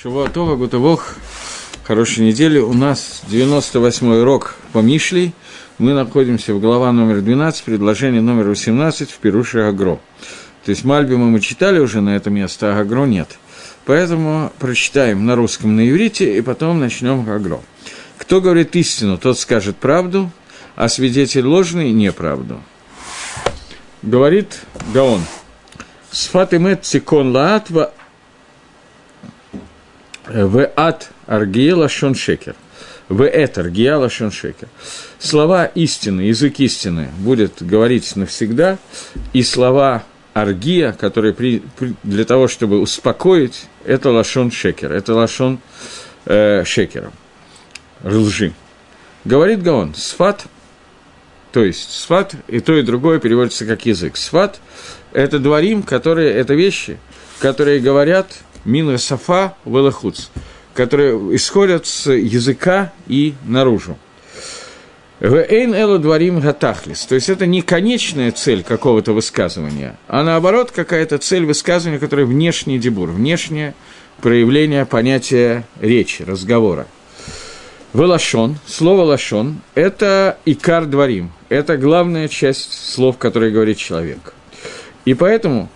Шавуатова, Гутавох, хорошей недели. У нас 98-й урок по Мишлей. Мы находимся в глава номер 12, предложение номер 18 в Перуше Агро. То есть Мальбима мы читали уже на это место, а Агро нет. Поэтому прочитаем на русском, на иврите, и потом начнем Агро. Кто говорит истину, тот скажет правду, а свидетель ложный – неправду. Говорит Гаон. Сфат имет цикон лаатва в ат аргия лашон шекер. В эт аргия лашон шекер. Слова истины, язык истины будет говорить навсегда, и слова аргия, которые при, при, для того, чтобы успокоить, это лашон шекер, это лашон э, шекера, лжи. Говорит Гаон, сфат, то есть сфат и то, и другое переводится как язык. Сфат – это дворим, которые, это вещи, которые говорят – мин сафа велахуц, которые исходят с языка и наружу. Эйн эло дворим гатахлис. То есть это не конечная цель какого-то высказывания, а наоборот какая-то цель высказывания, которая внешний дебур, внешнее проявление понятия речи, разговора. Велашон, слово лашон – это икар дворим, это главная часть слов, которые говорит человек. И поэтому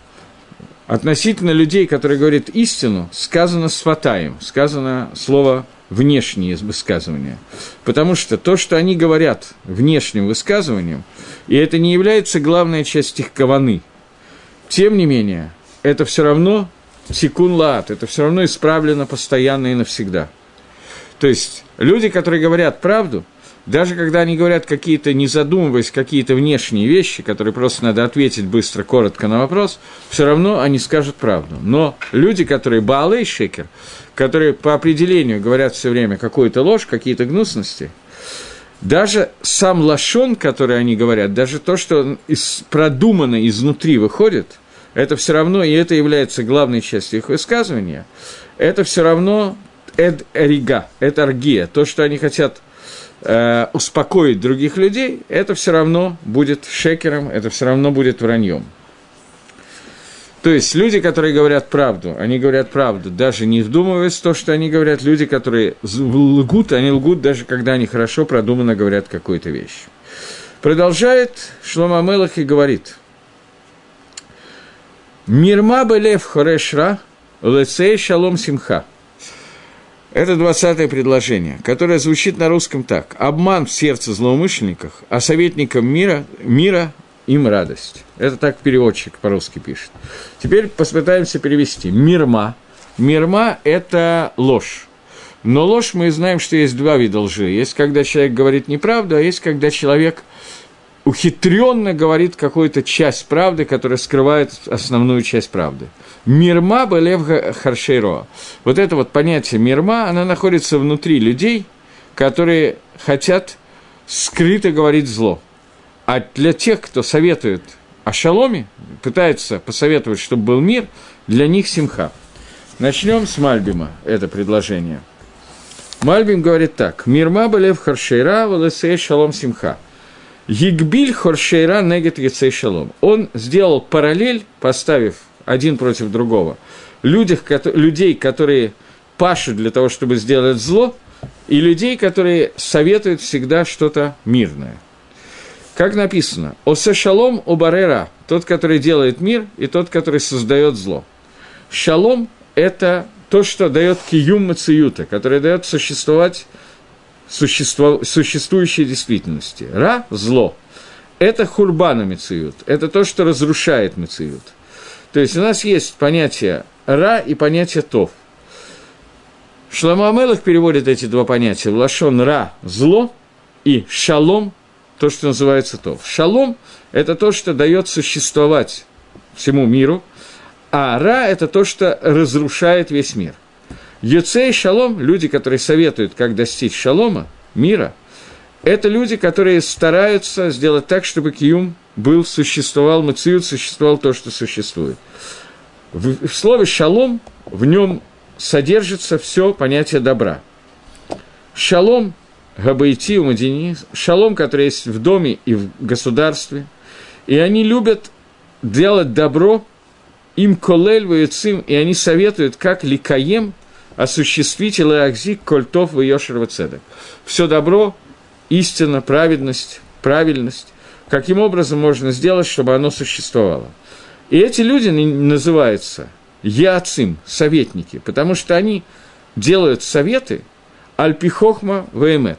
относительно людей, которые говорят истину, сказано сватаем, сказано слово внешнее высказывание. Потому что то, что они говорят внешним высказыванием, и это не является главной частью их каваны, тем не менее, это все равно секун лаат, это все равно исправлено постоянно и навсегда. То есть люди, которые говорят правду, даже когда они говорят какие-то, не задумываясь, какие-то внешние вещи, которые просто надо ответить быстро, коротко на вопрос, все равно они скажут правду. Но люди, которые Баалей Шекер, которые по определению говорят все время какую-то ложь, какие-то гнусности, даже сам лашон, который они говорят, даже то, что из, продумано изнутри выходит, это все равно, и это является главной частью их высказывания, это все равно эд эрига, это аргия, то, что они хотят э, успокоить других людей, это все равно будет шекером, это все равно будет враньем. То есть люди, которые говорят правду, они говорят правду, даже не вдумываясь в то, что они говорят, люди, которые лгут, они лгут, даже когда они хорошо продуманно говорят какую-то вещь. Продолжает Шлома Мелах и говорит, «Мирма белев хорешра, лецей шалом симха». Это двадцатое предложение, которое звучит на русском так. «Обман в сердце злоумышленников, а советникам мира, мира им радость». Это так переводчик по-русски пишет. Теперь попытаемся перевести. «Мирма». «Мирма» – это ложь. Но ложь мы знаем, что есть два вида лжи. Есть, когда человек говорит неправду, а есть, когда человек ухитренно говорит какую-то часть правды, которая скрывает основную часть правды. Мирма Белев Харшейро. Вот это вот понятие мирма, она находится внутри людей, которые хотят скрыто говорить зло. А для тех, кто советует о шаломе, пытается посоветовать, чтобы был мир, для них симха. Начнем с Мальбима, это предложение. Мальбим говорит так. Мирма Белев Харшейра, Валесей Шалом Симха. Егбиль Хоршейра Негет Яцей Шалом. Он сделал параллель, поставив один против другого. Людях, людей, которые пашут для того, чтобы сделать зло, и людей, которые советуют всегда что-то мирное. Как написано, «Осе шалом у барера» – тот, который делает мир, и тот, который создает зло. Шалом – это то, что дает киюм мациюта, который дает существовать существо, существующей действительности. Ра – зло. Это хурбана мациют, это то, что разрушает мациют. То есть у нас есть понятие ра и понятие тов. Шламу Амелах переводит эти два понятия в лашон ра – зло, и шалом – то, что называется тов. Шалом – это то, что дает существовать всему миру, а ра – это то, что разрушает весь мир. Юцей шалом – люди, которые советуют, как достичь шалома, мира – это люди, которые стараются сделать так, чтобы Киюм был, существовал, Мациют существовал то, что существует. В, в слове «шалом» в нем содержится все понятие добра. Шалом, габайти, умадини, шалом, который есть в доме и в государстве, и они любят делать добро, им колель воюцим, и они советуют, как ликаем, осуществить Леакзик Кольтов в Йошерва Цедек. Все добро, истина, праведность, правильность. Каким образом можно сделать, чтобы оно существовало? И эти люди называются яцим, советники, потому что они делают советы альпихохма веймет,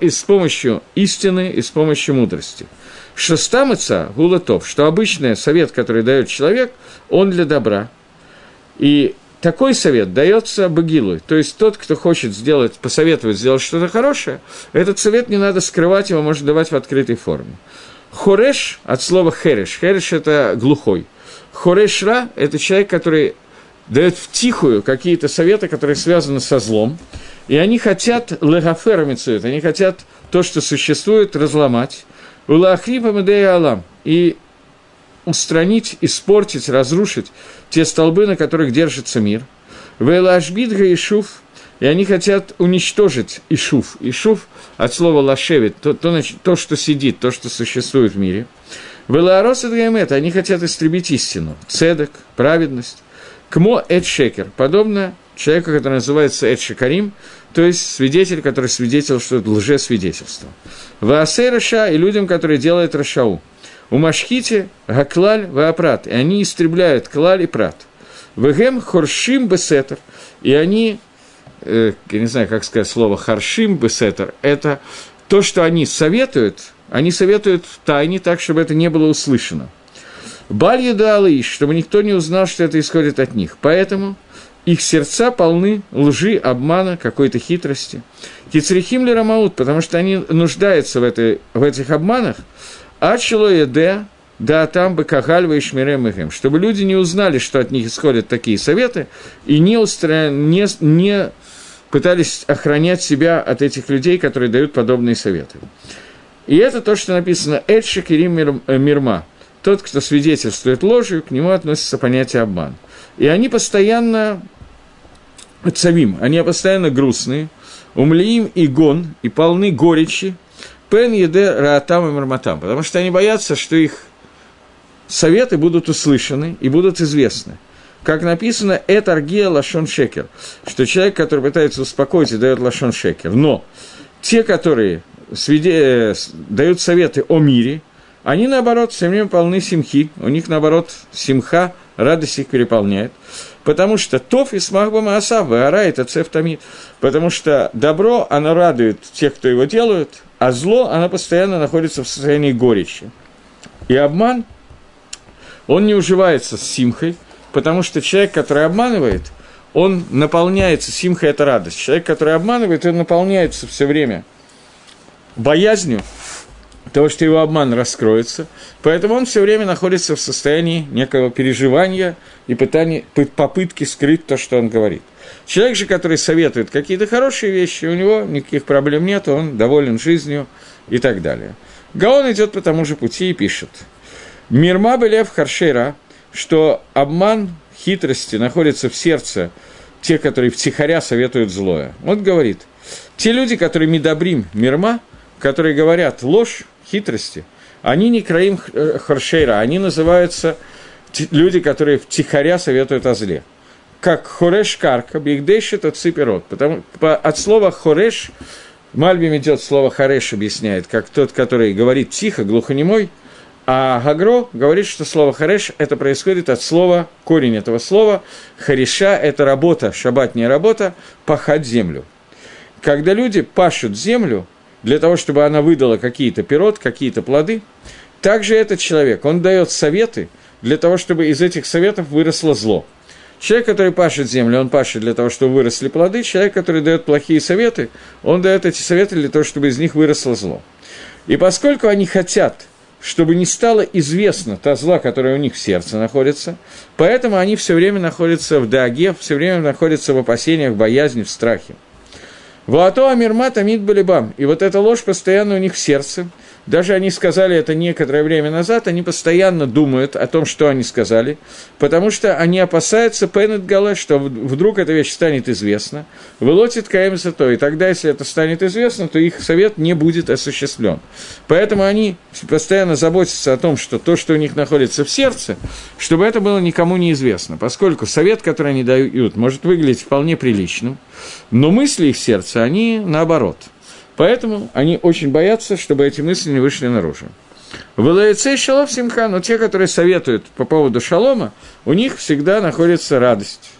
и с помощью истины и с помощью мудрости. Шестамыца гулатов, что обычный совет, который дает человек, он для добра. И такой совет дается Багилу, то есть тот, кто хочет сделать, посоветовать сделать что-то хорошее, этот совет не надо скрывать, его можно давать в открытой форме. Хореш от слова хереш. Хереш – это глухой. Хорешра – это человек, который дает в тихую какие-то советы, которые связаны со злом, и они хотят легафера мецует, они хотят то, что существует, разломать. Улахрипа медея алам. И устранить, испортить, разрушить те столбы, на которых держится мир. Велашбидга и шуф, и они хотят уничтожить Ишуф. Ишуф от слова лашевит, то, то, то, что сидит, то, что существует в мире. Велаарос и они хотят истребить истину, цедок, праведность. Кмо Эд Шекер, подобно человеку, который называется Эд Шекарим, то есть свидетель, который свидетельствует лжесвидетельство. Ваасей Раша и людям, которые делают Рашау. У Машхите Гаклаль Ваапрат, и они истребляют Клаль и Прат. Вегем Хоршим Бесетер, и они, э, я не знаю, как сказать слово Харшим Бесетер, это то, что они советуют, они советуют тайне так, чтобы это не было услышано. Баль далы, чтобы никто не узнал, что это исходит от них. Поэтому их сердца полны лжи, обмана, какой-то хитрости. Кицрихим ли Рамаут, потому что они нуждаются в, этой, в этих обманах, а де, да там бы кагальва и шмирем чтобы люди не узнали, что от них исходят такие советы, и не, устра... не, не пытались охранять себя от этих людей, которые дают подобные советы. И это то, что написано «Эдши Кирим Мирма», тот, кто свидетельствует ложью, к нему относится понятие обман. И они постоянно цавим, они постоянно грустные, умлеим и гон, и полны горечи, пен еде раатам и марматам, потому что они боятся, что их советы будут услышаны и будут известны. Как написано, это аргия лашон шекер, что человек, который пытается успокоить дает лашон шекер. Но те, которые свиде... Э, дают советы о мире, они, наоборот, все время полны симхи, у них, наоборот, симха, радость их переполняет. Потому что тоф и смахба маасав, ара это цефтамид. Потому что добро, оно радует тех, кто его делает, а зло, оно постоянно находится в состоянии горечи. И обман, он не уживается с симхой, потому что человек, который обманывает, он наполняется, симха – это радость. Человек, который обманывает, он наполняется все время боязнью того, что его обман раскроется, поэтому он все время находится в состоянии некого переживания и пытания, попытки скрыть то, что он говорит. Человек же, который советует какие-то хорошие вещи, у него никаких проблем нет, он доволен жизнью и так далее. Гаон идет по тому же пути и пишет. Мирма Белев Харшера, что обман хитрости находится в сердце тех, которые втихаря советуют злое. Он говорит, те люди, которые медобрим мирма, которые говорят ложь, хитрости, они не краим э, харшейра, они называются люди, которые втихаря советуют о зле. Как хореш карка, бигдейш это ципирот. Потому, по, от слова хореш, Мальбим идет слово хареш, объясняет, как тот, который говорит тихо, глухонемой, а Гагро говорит, что слово хареш это происходит от слова, корень этого слова, хариша – это работа, шабатняя работа, пахать землю. Когда люди пашут землю, для того, чтобы она выдала какие-то пирот, какие-то плоды. Также этот человек, он дает советы для того, чтобы из этих советов выросло зло. Человек, который пашет землю, он пашет для того, чтобы выросли плоды. Человек, который дает плохие советы, он дает эти советы для того, чтобы из них выросло зло. И поскольку они хотят, чтобы не стало известно та зла, которая у них в сердце находится, поэтому они все время находятся в даге, все время находятся в опасениях, в боязни, в страхе. Ваато Амирма Тамид Балибам. И вот эта ложь постоянно у них в сердце. Даже они сказали это некоторое время назад, они постоянно думают о том, что они сказали, потому что они опасаются Пеннет Гале, что вдруг эта вещь станет известна, вылотит Каэмса то, и тогда, если это станет известно, то их совет не будет осуществлен. Поэтому они постоянно заботятся о том, что то, что у них находится в сердце, чтобы это было никому не известно, поскольку совет, который они дают, может выглядеть вполне приличным, но мысли их сердца, они наоборот – Поэтому они очень боятся, чтобы эти мысли не вышли наружу. В ЛАЭЦ шалом симха, но те, которые советуют по поводу шалома, у них всегда находится радость.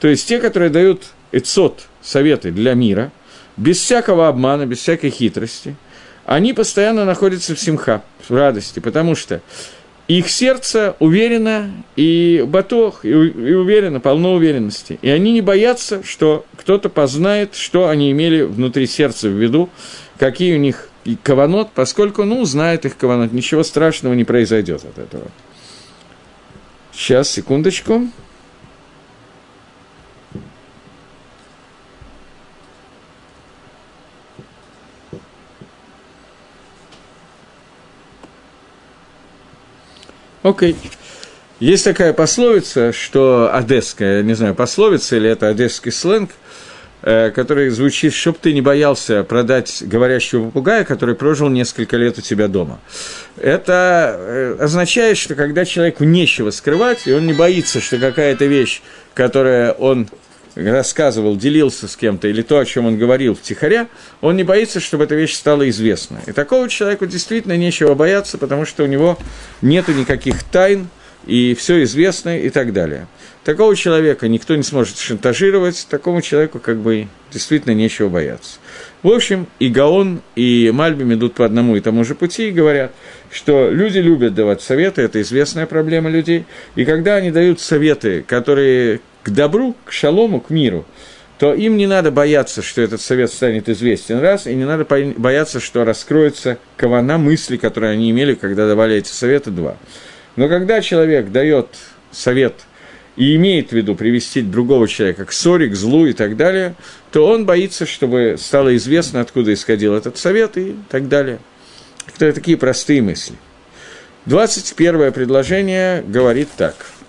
То есть те, которые дают эцот, советы для мира, без всякого обмана, без всякой хитрости, они постоянно находятся в симха, в радости, потому что их сердце уверено и батох, и, и уверено, полно уверенности. И они не боятся, что кто-то познает, что они имели внутри сердца в виду, какие у них каванот, поскольку, ну, знает их каванот, ничего страшного не произойдет от этого. Сейчас, секундочку. Окей. Okay. Есть такая пословица, что одесская, не знаю, пословица или это одесский сленг, э, который звучит, чтоб ты не боялся продать говорящего попугая, который прожил несколько лет у тебя дома. Это э, означает, что когда человеку нечего скрывать, и он не боится, что какая-то вещь, которая он рассказывал, делился с кем-то, или то, о чем он говорил втихаря, он не боится, чтобы эта вещь стала известна. И такого человеку действительно нечего бояться, потому что у него нет никаких тайн, и все известно и так далее. Такого человека никто не сможет шантажировать, такому человеку как бы действительно нечего бояться. В общем, и Гаон, и Мальбим идут по одному и тому же пути и говорят, что люди любят давать советы, это известная проблема людей, и когда они дают советы, которые к добру, к шалому, к миру, то им не надо бояться, что этот совет станет известен раз, и не надо бояться, что раскроется кавана мысли, которые они имели, когда давали эти советы, два. Но когда человек дает совет и имеет в виду привести другого человека к ссоре, к злу и так далее, то он боится, чтобы стало известно, откуда исходил этот совет и так далее. Это такие простые мысли. 21 предложение говорит так –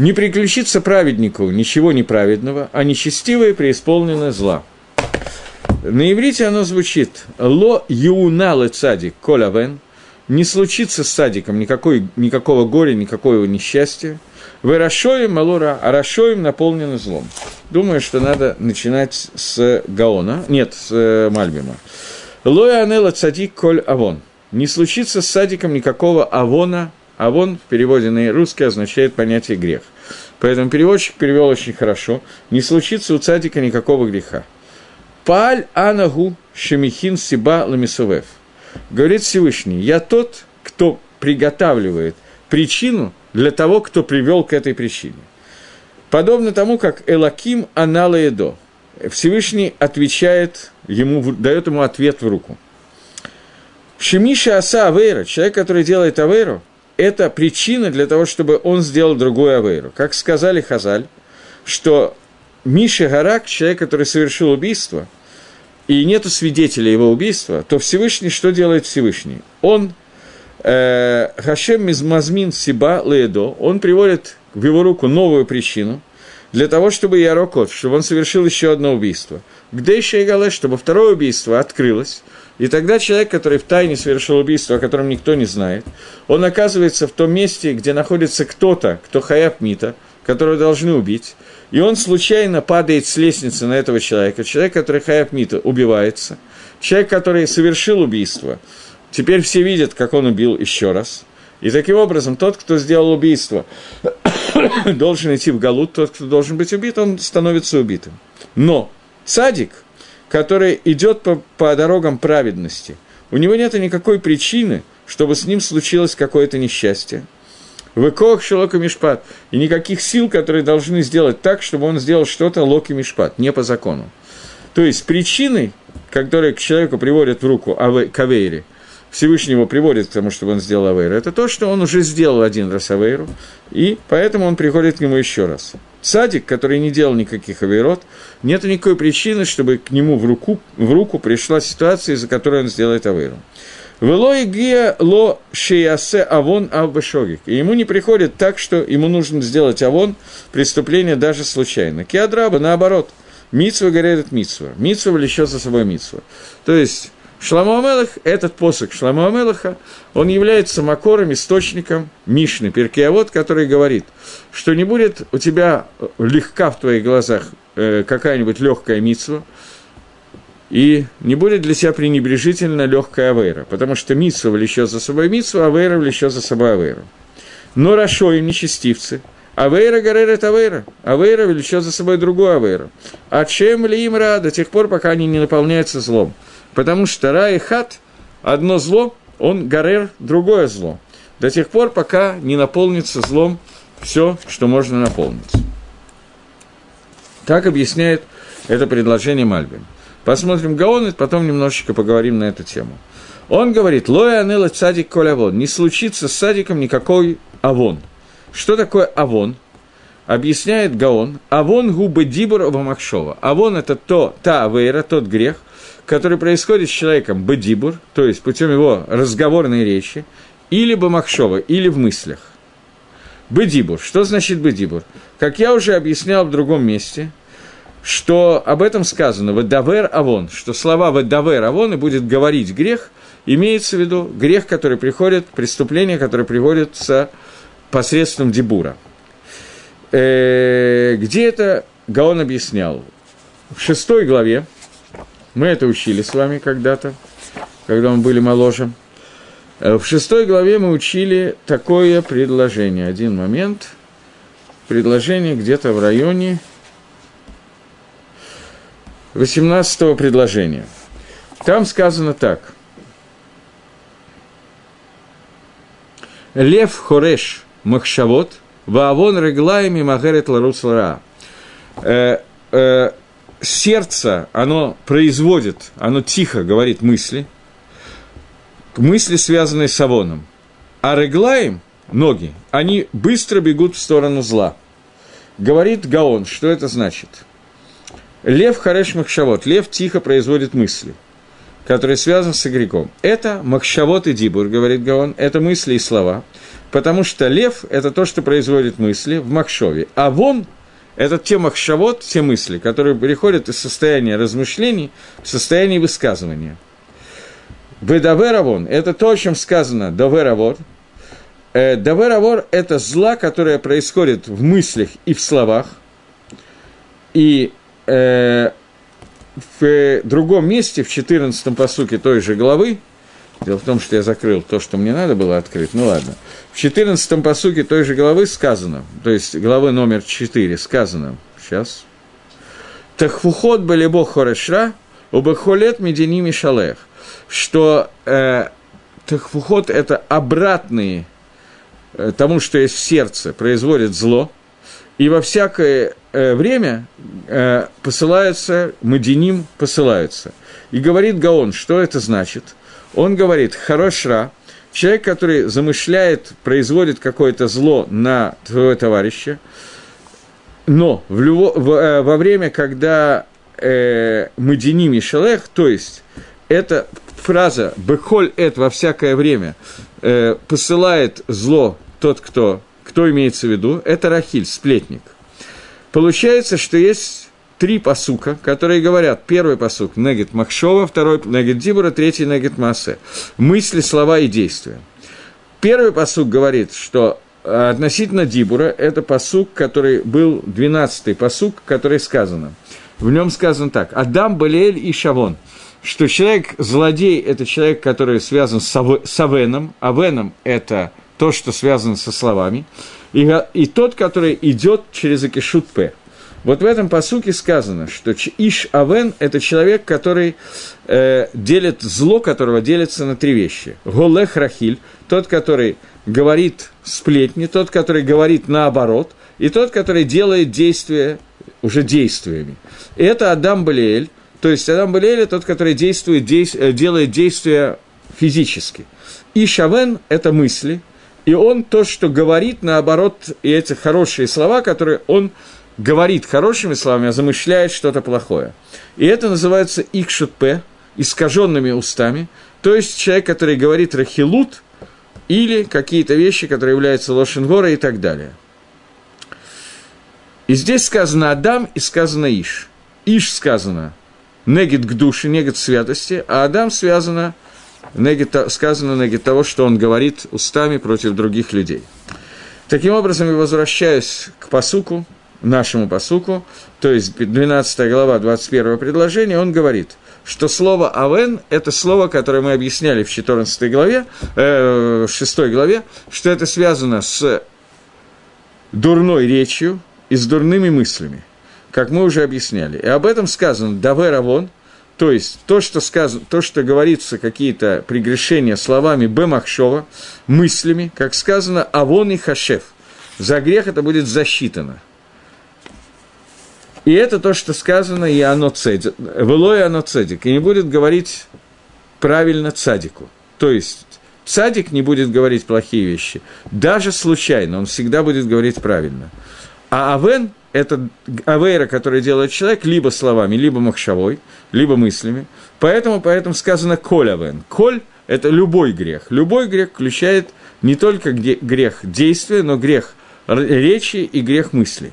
Не приключится праведнику ничего неправедного, а нечестивое преисполнено зла. На иврите оно звучит «Ло юналы цадик колявен» не случится с садиком никакой, никакого горя, никакого несчастья. Вы расшоем малора, а расшоем наполнено злом. Думаю, что надо начинать с Гаона, нет, с э, Мальбима. Лоя анела цадик коль авон. Не случится с садиком никакого авона, а вон в переводе на русский означает понятие грех. Поэтому переводчик перевел очень хорошо. Не случится у цадика никакого греха. Паль анагу шемихин сиба ламисовев. Говорит Всевышний, я тот, кто приготавливает причину для того, кто привел к этой причине. Подобно тому, как Элаким аналаедо. Всевышний отвечает ему, дает ему ответ в руку. Шемиша аса авейра, человек, который делает авейру, это причина для того, чтобы он сделал другую авейру. Как сказали Хазаль, что Миша Гарак, человек, который совершил убийство, и нету свидетеля его убийства, то Всевышний, что делает Всевышний? Он, э, Хашем Мизмазмин Сиба Леедо, он приводит в его руку новую причину, для того, чтобы Ярокот, чтобы он совершил еще одно убийство. Где еще и Галеш, чтобы второе убийство открылось, и тогда человек, который в тайне совершил убийство, о котором никто не знает, он оказывается в том месте, где находится кто-то, кто хаяб мита, которого должны убить, и он случайно падает с лестницы на этого человека. Человек, который хаяб мита, убивается. Человек, который совершил убийство, теперь все видят, как он убил еще раз. И таким образом, тот, кто сделал убийство, должен идти в Галут, тот, кто должен быть убит, он становится убитым. Но садик – который идет по, по дорогам праведности, у него нет никакой причины, чтобы с ним случилось какое-то несчастье. Выкох шелока мишпат. И никаких сил, которые должны сделать так, чтобы он сделал что-то локи мишпат, не по закону. То есть причиной, которые к человеку приводят в руку кавейри, Всевышнего приводит к тому, чтобы он сделал авейру, это то, что он уже сделал один раз авейру, и поэтому он приходит к нему еще раз. Цадик, который не делал никаких авирот, нет никакой причины, чтобы к нему в руку, в руку пришла ситуация, из-за которой он сделает авиру. Вело и гия ло шиясе авон авбешогик. И ему не приходит так, что ему нужно сделать авон, преступление даже случайно. Киадраба, наоборот, митсва горит митсва. Митсва влечет за собой митсва. То есть, Шламу Амелах, этот посох Шламу Амелаха, он является макором, источником Мишны, Перкиавод, который говорит, что не будет у тебя легка в твоих глазах э, какая-нибудь легкая митсва, и не будет для себя пренебрежительно легкая авейра, потому что митсва влечет за собой митсву, авейра влечет за собой авейру. Но Рашо им нечестивцы. Авейра горерет авейра. Авейра влечет за собой другую авейру. А чем ли им ра до тех пор, пока они не наполняются злом. Потому что ра и хат – одно зло, он горер – другое зло. До тех пор, пока не наполнится злом все, что можно наполнить. Так объясняет это предложение Мальбин. Посмотрим Гаон, и потом немножечко поговорим на эту тему. Он говорит, лоя анела цадик коль авон. Не случится с садиком никакой авон. Что такое авон? Объясняет Гаон. Авон губы дибур махшова. Авон – это то, та авейра, тот грех, который происходит с человеком бедибур, то есть путем его разговорной речи, или бамахшова, или в мыслях. Бедибур. Что значит бедибур? Как я уже объяснял в другом месте – что об этом сказано «Вадавер Авон», что слова «Вадавер Авон» и будет говорить грех, имеется в виду грех, который приходит, преступление, которое приходит с посредством дебура. Э, где это Гаон объяснял? В шестой главе, мы это учили с вами когда-то, когда мы были моложе. Э, в шестой главе мы учили такое предложение. Один момент. Предложение где-то в районе 18 предложения. Там сказано так. Лев хореш махшавот, ваавон реглаями магерет ларус лара. Сердце, оно производит, оно тихо говорит мысли, мысли, связанные с авоном. А реглаем, ноги, они быстро бегут в сторону зла. Говорит Гаон, что это значит – Лев Хареш Махшавот. Лев тихо производит мысли, которые связаны с игреком. Это Махшавот и Дибур, говорит Гаон, это мысли и слова, потому что лев – это то, что производит мысли в Махшове, а вон – это те Махшавот, те мысли, которые переходят из состояния размышлений в состояние высказывания. Бедаверавон – это то, о чем сказано Доверавор. Э, Доверавор – это зла, которое происходит в мыслях и в словах, и э, в другом месте, в 14 посуке той же главы, дело в том, что я закрыл то, что мне надо было открыть, ну ладно, в 14 посуке той же главы сказано, то есть главы номер 4 сказано, сейчас, «Тахфухот балибо хорешра, убахолет медини мишалех», что э, тахфухот – это обратные э, тому, что есть в сердце, производит зло, и во всякое э, время э, посылаются, Мадиним посылаются. И говорит Гаон, что это значит? Он говорит, хорошра, человек, который замышляет, производит какое-то зло на твоего товарища, но в любо, в, э, во время, когда э, Мадиним и Шелех, то есть эта фраза «бехоль эт» во всякое время э, посылает зло тот, кто, кто имеется в виду, это Рахиль, сплетник – Получается, что есть три посука, которые говорят, первый посук – Негет Махшова, второй – Негет Дибура, третий – Негет Массе. Мысли, слова и действия. Первый посук говорит, что э, относительно Дибура – это посук, который был 12-й посук, который сказано. В нем сказано так – Адам, Балиэль и Шавон – что человек, злодей – это человек, который связан с Авеном, Авеном – это то, что связано со словами – и, и тот, который идет через Акишут П. Вот в этом посуке сказано, что Иш Авен – это человек, который э, делит зло, которого делится на три вещи. Голех Рахиль – тот, который говорит сплетни, тот, который говорит наоборот, и тот, который делает действия уже действиями. И это Адам Балиэль, то есть Адам Балиэль – тот, который действует, действ, делает действия физически. Ишавен – это мысли, и он то, что говорит, наоборот, и эти хорошие слова, которые он говорит хорошими словами, а замышляет что-то плохое. И это называется икшутпе, искаженными устами, то есть человек, который говорит рахилут, или какие-то вещи, которые являются лошенгора и так далее. И здесь сказано Адам и сказано Иш. Иш сказано негит к душе, негит святости, а Адам связано, негит, сказано негит того, что он говорит устами против других людей. Таким образом, я возвращаюсь к посуку, нашему посуку, то есть 12 глава, 21 предложение, он говорит, что слово «авен» – это слово, которое мы объясняли в 14 главе, э, в 6 главе, что это связано с дурной речью и с дурными мыслями, как мы уже объясняли. И об этом сказано «давер авон», то есть то, что, сказано, то, что говорится, какие-то прегрешения словами «бемахшова», мыслями, как сказано «авон и хашев». За грех это будет засчитано – и это то, что сказано, и оно цедик, вело и оно цедик, и не будет говорить правильно цадику. То есть, цадик не будет говорить плохие вещи, даже случайно, он всегда будет говорить правильно. А авен – это авейра, который делает человек либо словами, либо махшавой, либо мыслями. Поэтому, поэтому сказано коль авен. Коль – это любой грех. Любой грех включает не только грех действия, но грех речи и грех мыслей.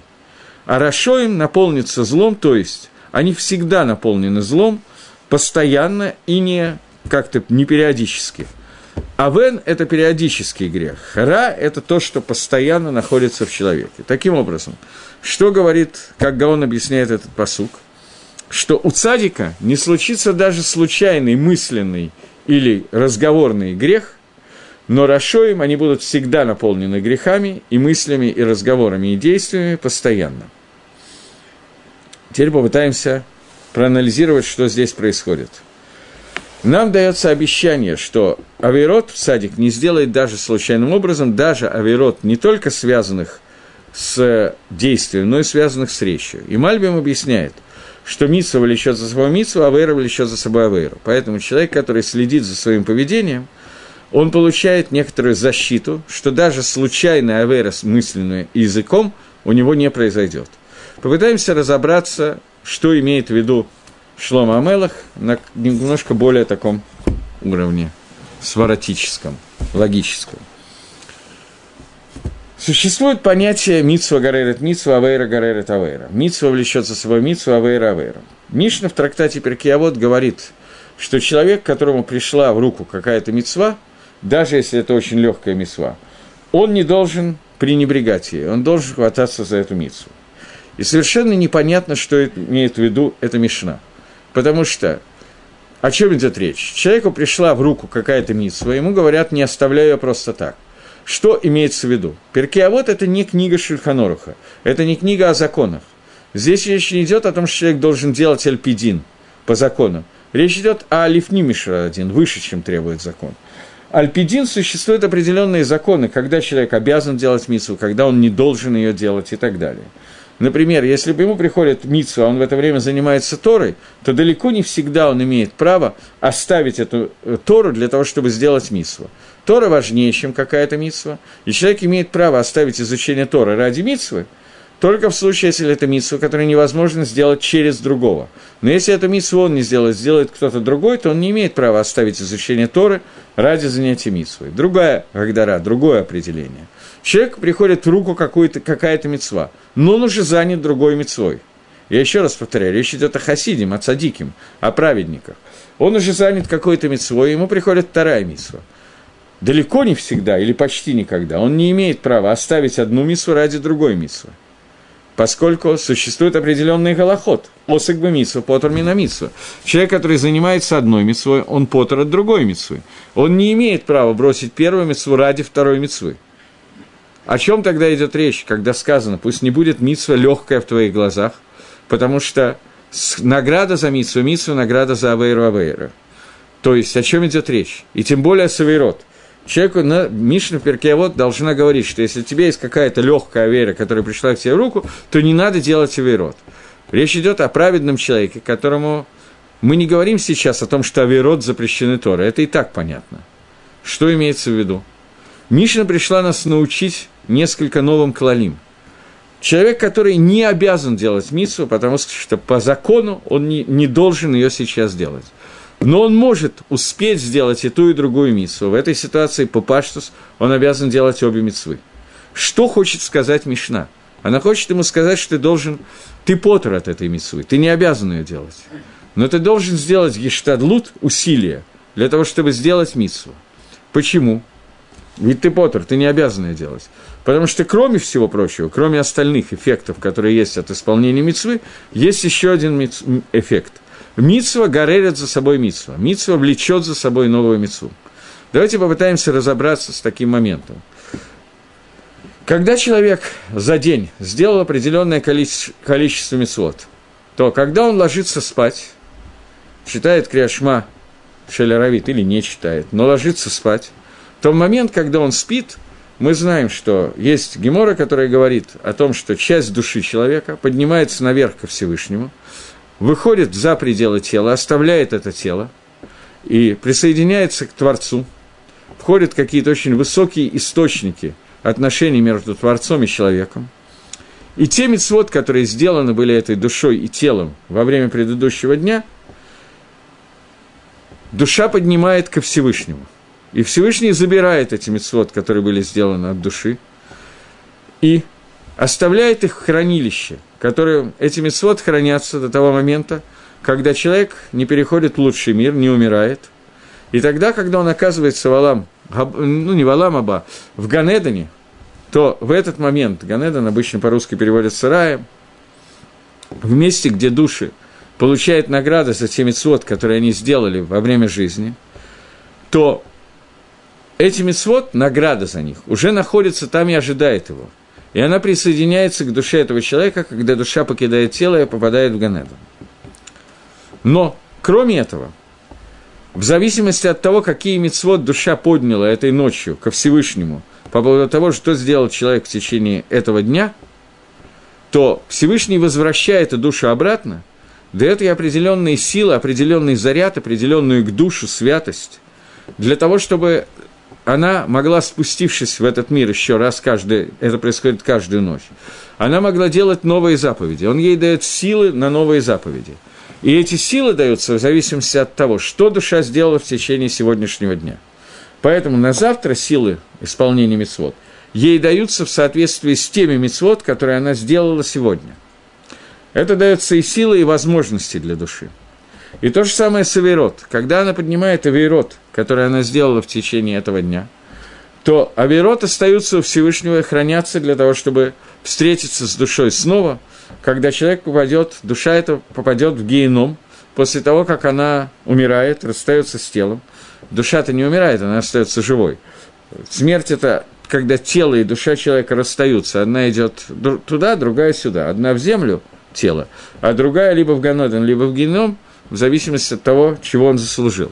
А Рашоим наполнится злом, то есть они всегда наполнены злом, постоянно и не как-то не периодически. Авен – это периодический грех. Ра – это то, что постоянно находится в человеке. Таким образом, что говорит, как Гаон объясняет этот посук, что у цадика не случится даже случайный мысленный или разговорный грех, но Рашоим они будут всегда наполнены грехами и мыслями, и разговорами, и действиями постоянно. Теперь попытаемся проанализировать, что здесь происходит. Нам дается обещание, что авирот садик не сделает даже случайным образом, даже авирот не только связанных с действием, но и связанных с речью. И Мальбим объясняет, что Митсва влечет за собой Митсву, а Авейра влечет за собой Авейру. Поэтому человек, который следит за своим поведением, он получает некоторую защиту, что даже случайная Авейра с мысленным языком у него не произойдет. Попытаемся разобраться, что имеет в виду Шлома Амелах на немножко более таком уровне, сваратическом, логическом. Существует понятие митсва гаререт митсва, авейра гаререт авейра. Митсва влечет за собой митсва, авейра авейра. Мишна в трактате Перкиавод говорит, что человек, которому пришла в руку какая-то митсва, даже если это очень легкая митсва, он не должен пренебрегать ей, он должен хвататься за эту митсву. И совершенно непонятно, что имеет в виду эта Мишна. Потому что о чем идет речь? Человеку пришла в руку какая-то митсва, ему говорят, не оставляй ее просто так. Что имеется в виду? Перкеавод – это не книга Шульханоруха, это не книга о законах. Здесь речь не идет о том, что человек должен делать альпидин по закону. Речь идет о алифнимишра один, выше, чем требует закон. Альпидин существуют определенные законы, когда человек обязан делать митсву, когда он не должен ее делать и так далее – Например, если бы ему приходит митсу, а он в это время занимается Торой, то далеко не всегда он имеет право оставить эту э, Тору для того, чтобы сделать митсу. Тора важнее, чем какая-то митсва, и человек имеет право оставить изучение Торы ради митсвы, только в случае, если это митсва, которую невозможно сделать через другого. Но если это митсву он не сделает, сделает кто-то другой, то он не имеет права оставить изучение Торы ради занятия митсвой. Другая Гагдара, другое определение – Человек приходит в руку какая-то мецва, но он уже занят другой мецвой. Я еще раз повторяю, речь идет о хасидим, о цадиким, о праведниках. Он уже занят какой-то мецвой, ему приходит вторая мецва. Далеко не всегда или почти никогда он не имеет права оставить одну мицву ради другой мицвы. Поскольку существует определенный голоход. Осык бы митсва, потор. Человек, который занимается одной митсвой, он потор от другой митсвы. Он не имеет права бросить первую митсву ради второй митсвы. О чем тогда идет речь, когда сказано, пусть не будет митсва легкая в твоих глазах, потому что награда за митсву, митсву, награда за авейру авейру. То есть, о чем идет речь? И тем более савейрот. Человеку на Мишна Перкеавод должна говорить, что если у тебя есть какая-то легкая вера, которая пришла к тебе в руку, то не надо делать авейрот. Речь идет о праведном человеке, которому мы не говорим сейчас о том, что авейрот запрещены Торы. Это и так понятно. Что имеется в виду? Мишна пришла нас научить несколько новым клалим. Человек, который не обязан делать митсву, потому что по закону он не, не должен ее сейчас делать. Но он может успеть сделать и ту, и другую митсву. В этой ситуации по паштус он обязан делать обе митсвы. Что хочет сказать Мишна? Она хочет ему сказать, что ты должен, ты потер от этой митсвы, ты не обязан ее делать. Но ты должен сделать гештадлут, усилия, для того, чтобы сделать митсву. Почему? Ведь ты потер, ты не обязан ее делать. Потому что, кроме всего прочего, кроме остальных эффектов, которые есть от исполнения мицвы, есть еще один миц... эффект. Мицва горерит за собой мицва. Мицва влечет за собой новую мицву. Давайте попытаемся разобраться с таким моментом. Когда человек за день сделал определенное количество, количество мицвод, то когда он ложится спать, читает Криашма Шелеровит или не читает, но ложится спать, то в момент, когда он спит – мы знаем, что есть Гемора, которая говорит о том, что часть души человека поднимается наверх ко Всевышнему, выходит за пределы тела, оставляет это тело и присоединяется к Творцу, входят какие-то очень высокие источники отношений между Творцом и человеком. И те мецвод, которые сделаны были этой душой и телом во время предыдущего дня, душа поднимает ко Всевышнему – и Всевышний забирает эти мецвод, которые были сделаны от души, и оставляет их в хранилище, которые эти мецвод хранятся до того момента, когда человек не переходит в лучший мир, не умирает. И тогда, когда он оказывается в Алам, ну не в Алам, Аба, в Ганедане, то в этот момент, Ганедан обычно по-русски переводится раем, в месте, где души получают награды за те мецвод, которые они сделали во время жизни, то эти мецвод, награда за них, уже находится там и ожидает его. И она присоединяется к душе этого человека, когда душа покидает тело и попадает в Ганеду. Но, кроме этого, в зависимости от того, какие мецвод душа подняла этой ночью ко Всевышнему по поводу того, что сделал человек в течение этого дня, то Всевышний возвращает эту душу обратно, дает ей определенные силы, определенный заряд, определенную к душу святость, для того, чтобы она могла, спустившись в этот мир еще раз, каждый, это происходит каждую ночь, она могла делать новые заповеди. Он ей дает силы на новые заповеди. И эти силы даются в зависимости от того, что душа сделала в течение сегодняшнего дня. Поэтому на завтра силы исполнения мецвод ей даются в соответствии с теми мецвод, которые она сделала сегодня. Это дается и силы, и возможности для души. И то же самое с Аверот. Когда она поднимает Аверот, который она сделала в течение этого дня, то Аверот остаются у Всевышнего и хранятся для того, чтобы встретиться с душой снова, когда человек попадет, душа эта попадет в геном, после того, как она умирает, расстается с телом. Душа-то не умирает, она остается живой. Смерть – это когда тело и душа человека расстаются. Одна идет туда, другая сюда. Одна в землю, тело, а другая либо в Ганоден, либо в геном – в зависимости от того, чего он заслужил.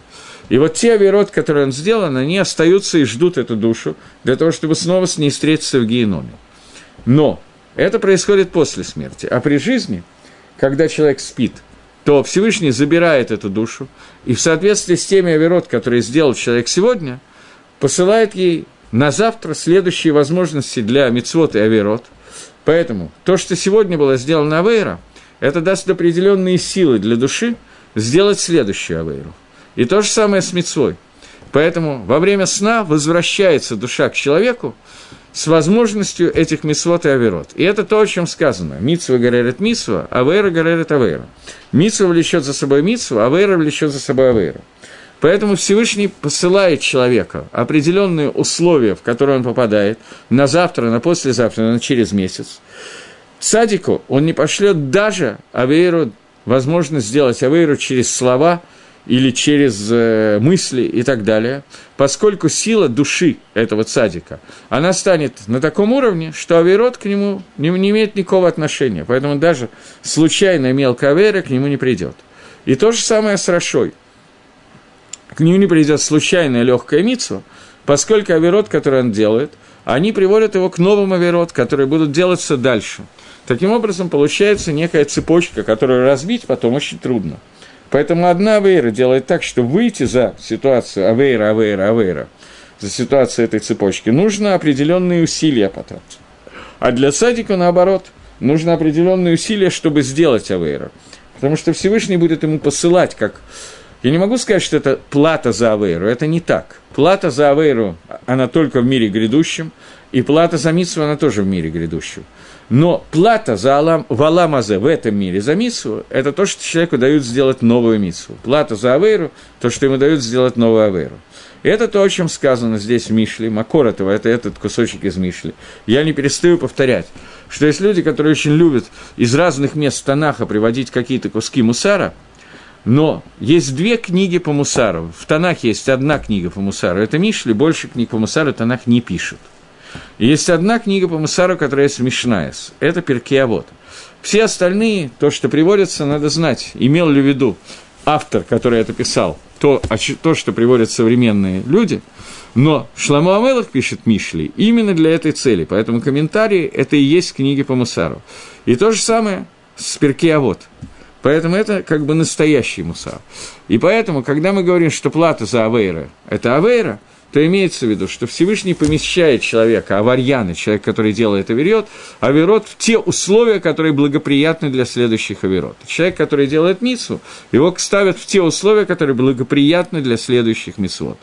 И вот те авирот, которые он сделал, они остаются и ждут эту душу для того, чтобы снова с ней встретиться в геноме. Но это происходит после смерти. А при жизни, когда человек спит, то Всевышний забирает эту душу, и в соответствии с теми авирот, которые сделал человек сегодня, посылает ей на завтра следующие возможности для мицвод и авирот. Поэтому то, что сегодня было сделано Авейра, это даст определенные силы для души, сделать следующую авейру. И то же самое с мецвой. Поэтому во время сна возвращается душа к человеку с возможностью этих мисвот и аверот. И это то, о чем сказано. Митсва горерит митсва, авейра горерит авейра. Митсва влечет за собой митсву, авейра влечет за собой авейру. Поэтому Всевышний посылает человека определенные условия, в которые он попадает, на завтра, на послезавтра, на через месяц. Садику он не пошлет даже авейру возможность сделать авейру через слова или через э, мысли и так далее, поскольку сила души этого цадика, она станет на таком уровне, что авейрот к нему не, имеет никакого отношения, поэтому даже случайная мелкая авейра к нему не придет. И то же самое с Рашой. К нему не придет случайная легкая митсва, поскольку авейрот, который он делает, они приводят его к новым авейрот, которые будут делаться дальше – Таким образом, получается некая цепочка, которую разбить потом очень трудно. Поэтому одна авейра делает так, что выйти за ситуацию авейра, авейра, авейра, за ситуацию этой цепочки, нужно определенные усилия потратить. А для садика, наоборот, нужно определенные усилия, чтобы сделать Авейру. Потому что Всевышний будет ему посылать, как... Я не могу сказать, что это плата за Авейру, это не так. Плата за Авейру, она только в мире грядущем, и плата за Митсу, она тоже в мире грядущем. Но плата за Алам, в Аламазе в этом мире за Митсу – это то, что человеку дают сделать новую Митсу. Плата за Авейру – то, что ему дают сделать новую Авейру. И это то, о чем сказано здесь в Мишле, Макор этого, это этот кусочек из Мишли. Я не перестаю повторять, что есть люди, которые очень любят из разных мест Танаха приводить какие-то куски мусара, но есть две книги по мусару. В Танахе есть одна книга по мусару. Это Мишли, больше книг по мусару Танах не пишет. Есть одна книга по мусару, которая смешная. Это Перкеавод. Все остальные, то, что приводится, надо знать, имел ли в виду автор, который это писал, то, то что приводят современные люди, но Шламу Амелах пишет Мишли именно для этой цели, поэтому комментарии – это и есть книги по Мусару. И то же самое с Перкеавод. Поэтому это как бы настоящий мусар. И поэтому, когда мы говорим, что плата за Авейра – это Авейра – то имеется в виду, что Всевышний помещает человека, аварьяна, человек, который делает аверот, аверот в те условия, которые благоприятны для следующих аверот. Человек, который делает мицу, его ставят в те условия, которые благоприятны для следующих мицвод.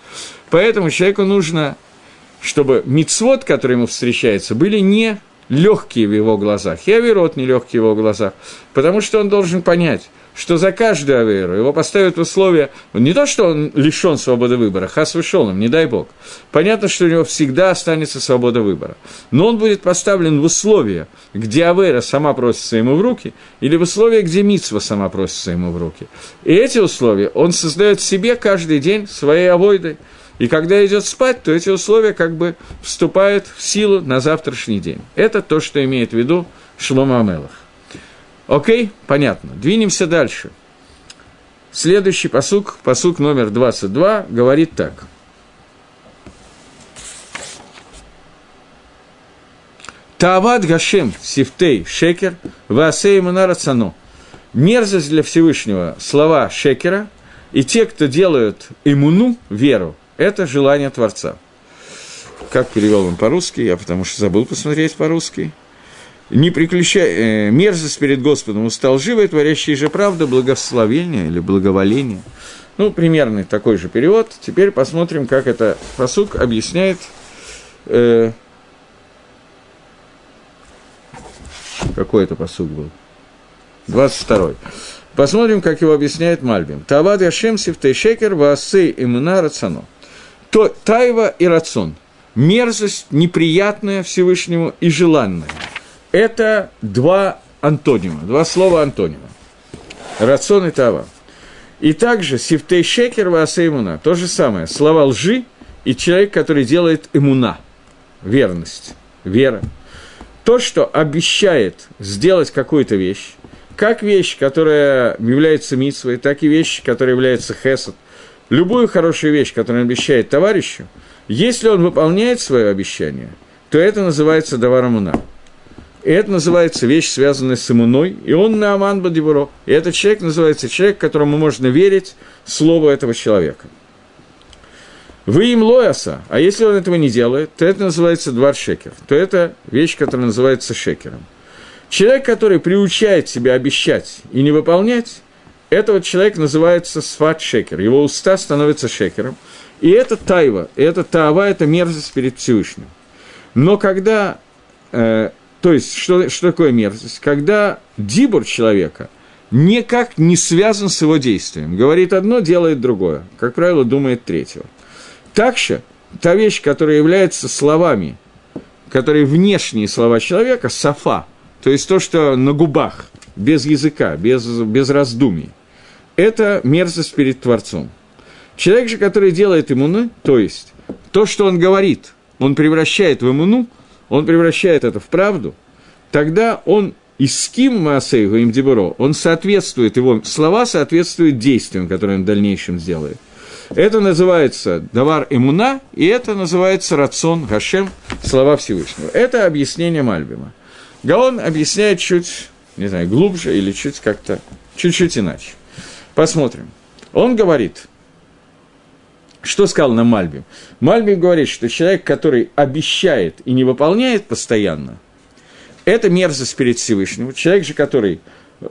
Поэтому человеку нужно, чтобы мицвод, который ему встречается, были не легкие в его глазах, и не легкие в его глазах, потому что он должен понять – что за каждую аверу его поставят в условия, не то, что он лишен свободы выбора, хас вышел им, не дай бог. Понятно, что у него всегда останется свобода выбора. Но он будет поставлен в условия, где авера сама просится ему в руки, или в условия, где митсва сама просится ему в руки. И эти условия он создает себе каждый день своей авойдой. И когда идет спать, то эти условия как бы вступают в силу на завтрашний день. Это то, что имеет в виду Шлома Амелах. Окей, понятно. Двинемся дальше. Следующий посук, посук номер 22, говорит так. Таават Гашем Сифтей Шекер Васей Рацано. Мерзость для Всевышнего слова Шекера, и те, кто делают имуну, веру, это желание Творца. Как перевел он по-русски, я потому что забыл посмотреть по-русски не приключай, э, мерзость перед Господом устал живой, творящий же правда, благословение или благоволение. Ну, примерно такой же перевод. Теперь посмотрим, как это посук объясняет э, какой это посук был? 22. Посмотрим, как его объясняет Мальбим. Тавад Яшем Сифтей Шекер Ваасы Имуна Рацано. То, тайва и рацион. Мерзость неприятная Всевышнему и желанная – это два антонима, два слова антонима. Рацион и тава. И также сифтей шекер вааса имуна, то же самое, слова лжи и человек, который делает имуна, верность, вера. То, что обещает сделать какую-то вещь, как вещь, которая является митсвой, так и вещь, которая является хесед, любую хорошую вещь, которую он обещает товарищу, если он выполняет свое обещание, то это называется даварамуна. Это называется вещь, связанная с иммуной, и он на Аман Бадибуро. И этот человек называется человек, которому можно верить слову этого человека. Вы им лояса, а если он этого не делает, то это называется двар шекер, то это вещь, которая называется шекером. Человек, который приучает себя обещать и не выполнять, этого человек называется сфат шекер, его уста становятся шекером. И это тайва, это таава, это мерзость перед Всевышним. Но когда э, то есть, что, что такое мерзость? Когда дибур человека никак не связан с его действием. Говорит одно, делает другое. Как правило, думает третьего. Также та вещь, которая является словами, которые внешние слова человека, сафа, то есть то, что на губах, без языка, без, без раздумий, это мерзость перед Творцом. Человек же, который делает иммуны, то есть то, что он говорит, он превращает в иммуну – он превращает это в правду, тогда он Иским Маасейгу им Дебуро, он соответствует, его слова соответствуют действиям, которые он в дальнейшем сделает. Это называется Давар Имуна, и это называется Рацион Гашем, слова Всевышнего. Это объяснение Мальбима. Гаон объясняет чуть, не знаю, глубже или чуть как-то, чуть-чуть иначе. Посмотрим. Он говорит, что сказал нам Мальбим? Мальбим говорит, что человек, который обещает и не выполняет постоянно, это мерзость перед Всевышним. Человек же, который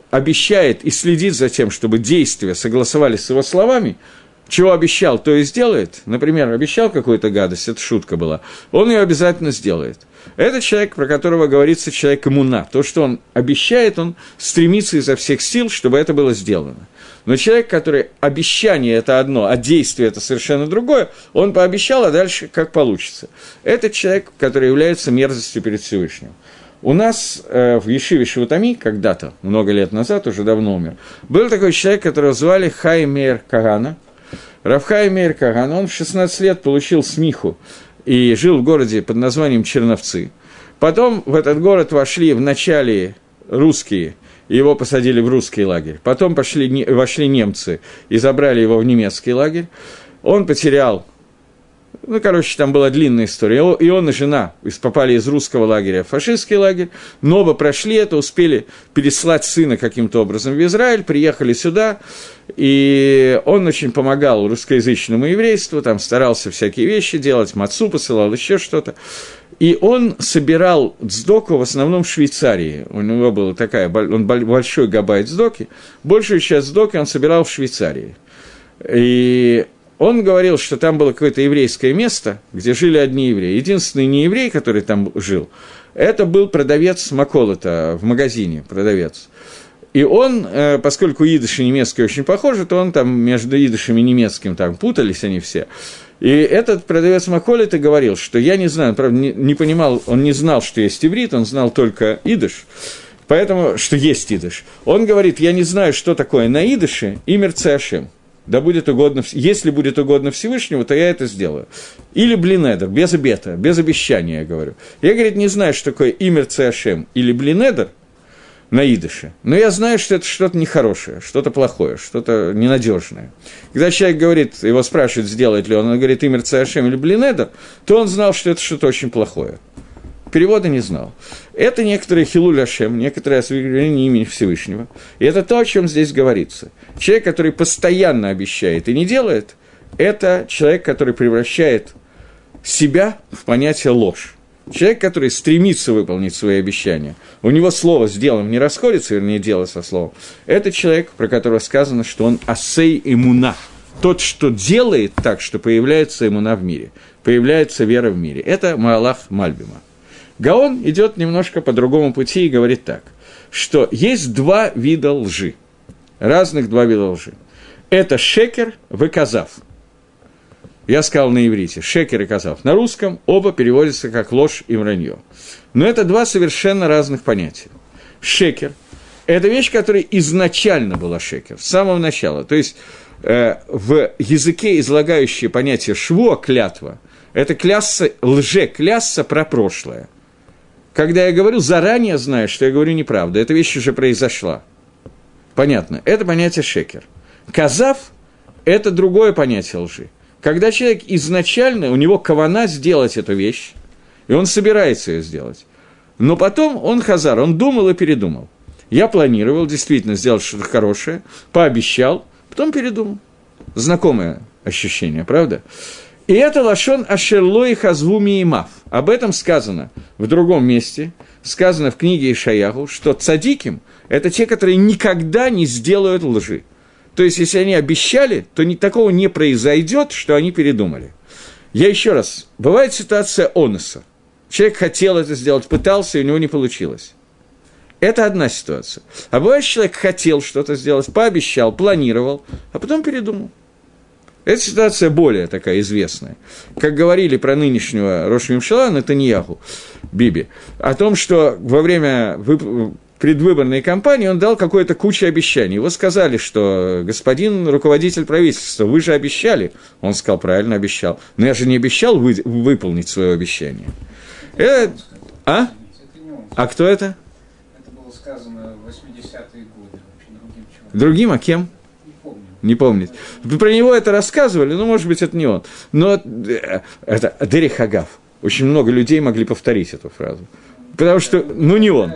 обещает и следит за тем, чтобы действия согласовались с его словами, чего обещал, то и сделает. Например, обещал какую-то гадость, это шутка была, он ее обязательно сделает. Это человек, про которого говорится человек иммуна. То, что он обещает, он стремится изо всех сил, чтобы это было сделано. Но человек, который обещание это одно, а действие это совершенно другое, он пообещал, а дальше как получится. Это человек, который является мерзостью перед Всевышним. У нас э, в Ешиве Шиватами когда-то, много лет назад, уже давно умер, был такой человек, которого звали Хаймер Кагана. Равхай Мейр Каган, он в 16 лет получил смиху и жил в городе под названием Черновцы. Потом в этот город вошли вначале русские, его посадили в русский лагерь. Потом пошли, вошли немцы и забрали его в немецкий лагерь. Он потерял ну, короче, там была длинная история. И он и жена попали из русского лагеря в фашистский лагерь, но оба прошли это, успели переслать сына каким-то образом в Израиль, приехали сюда, и он очень помогал русскоязычному еврейству, там старался всякие вещи делать, мацу посылал, еще что-то. И он собирал дздоку в основном в Швейцарии. У него была такая, он большой габайт дздоки. Большую часть дздоки он собирал в Швейцарии. И он говорил, что там было какое-то еврейское место, где жили одни евреи. Единственный нееврей, который там жил, это был продавец Маколота в магазине, продавец. И он, э, поскольку идыш и немецкий очень похожи, то он там между идышем и немецким там путались они все. И этот продавец Маколита говорил, что я не знаю, правда, не, не понимал, он не знал, что есть иврит, он знал только идыш, поэтому, что есть идыш. Он говорит, я не знаю, что такое на идыше имер Цеашем да будет угодно, если будет угодно Всевышнему, то я это сделаю. Или блинедер, без обета, без обещания, я говорю. Я, говорит, не знаю, что такое имер Цеашем или блинедер на идыше, но я знаю, что это что-то нехорошее, что-то плохое, что-то ненадежное. Когда человек говорит, его спрашивают, сделает ли он, он говорит имер Цеашем или блинедер, то он знал, что это что-то очень плохое. Перевода не знал. Это некоторые хилуль Ашем, некоторые освящение имени Всевышнего. И это то, о чем здесь говорится. Человек, который постоянно обещает и не делает, это человек, который превращает себя в понятие ложь. Человек, который стремится выполнить свои обещания, у него слово с делом не расходится, вернее, дело со словом, это человек, про которого сказано, что он асей имуна, тот, что делает так, что появляется имуна в мире, появляется вера в мире. Это Маалах Мальбима. Гаон идет немножко по другому пути и говорит так, что есть два вида лжи, разных два вида лжи. Это шекер, выказав. Я сказал на иврите, шекер и казав. На русском оба переводятся как ложь и вранье. Но это два совершенно разных понятия. Шекер – это вещь, которая изначально была шекер, с самого начала. То есть э, в языке, излагающее понятие шво, клятва, это клясса, лже-клясса про прошлое – когда я говорю, заранее знаю, что я говорю неправду, эта вещь уже произошла. Понятно. Это понятие шекер. Казав – это другое понятие лжи. Когда человек изначально, у него кавана сделать эту вещь, и он собирается ее сделать. Но потом он хазар, он думал и передумал. Я планировал действительно сделать что-то хорошее, пообещал, потом передумал. Знакомое ощущение, правда? И это лашон хазвуми и мав. Об этом сказано в другом месте, сказано в книге Ишаяху, что цадиким – это те, которые никогда не сделают лжи. То есть, если они обещали, то ни, такого не произойдет, что они передумали. Я еще раз, бывает ситуация онуса. Человек хотел это сделать, пытался, и у него не получилось. Это одна ситуация. А бывает, человек хотел что-то сделать, пообещал, планировал, а потом передумал. Эта ситуация более такая известная. Как говорили про нынешнего Роша Мимшала Натаньяху, Биби, о том, что во время. Предвыборной кампании он дал какое-то кучу обещаний. Его сказали, что господин руководитель правительства, вы же обещали. Он сказал, правильно обещал. Но я же не обещал вы... выполнить свое обещание. Это... А? А кто это? Это было сказано в 80-е годы. Другим, другим, а кем? не помнит. Про него это рассказывали, но, может быть, это не он. Но э, это Дерих Хагав. Очень много людей могли повторить эту фразу. Потому что, ну, не он.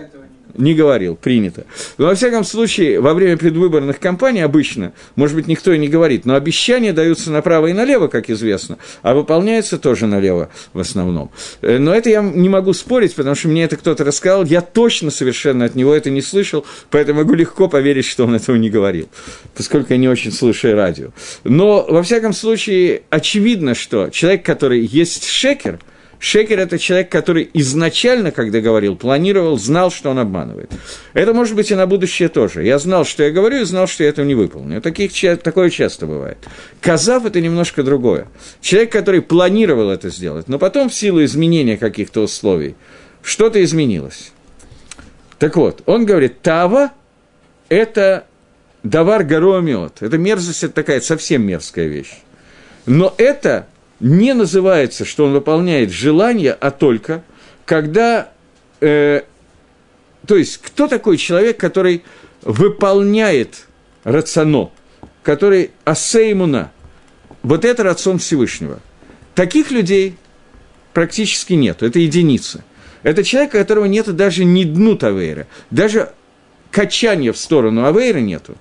Не говорил, принято. Но, во всяком случае, во время предвыборных кампаний обычно, может быть, никто и не говорит, но обещания даются направо и налево, как известно, а выполняются тоже налево в основном. Э, но это я не могу спорить, потому что мне это кто-то рассказал, я точно совершенно от него это не слышал, поэтому могу легко поверить, что он этого не говорил, поскольку я не очень слушаю радио. Но, во всяком случае, очевидно, что человек, который есть шекер – Шекер – это человек, который изначально, когда говорил, планировал, знал, что он обманывает. Это может быть и на будущее тоже. Я знал, что я говорю, и знал, что я этого не выполню. Таких, такое часто бывает. Казав – это немножко другое. Человек, который планировал это сделать, но потом в силу изменения каких-то условий что-то изменилось. Так вот, он говорит, Тава – это давар горомиот. Это мерзость, это такая совсем мерзкая вещь. Но это не называется, что он выполняет желание, а только когда... Э, то есть, кто такой человек, который выполняет рацино, который асеймуна, вот это рацион Всевышнего. Таких людей практически нет, это единицы. Это человек, у которого нет даже ни дну Тавейра, даже качания в сторону Авейра нету.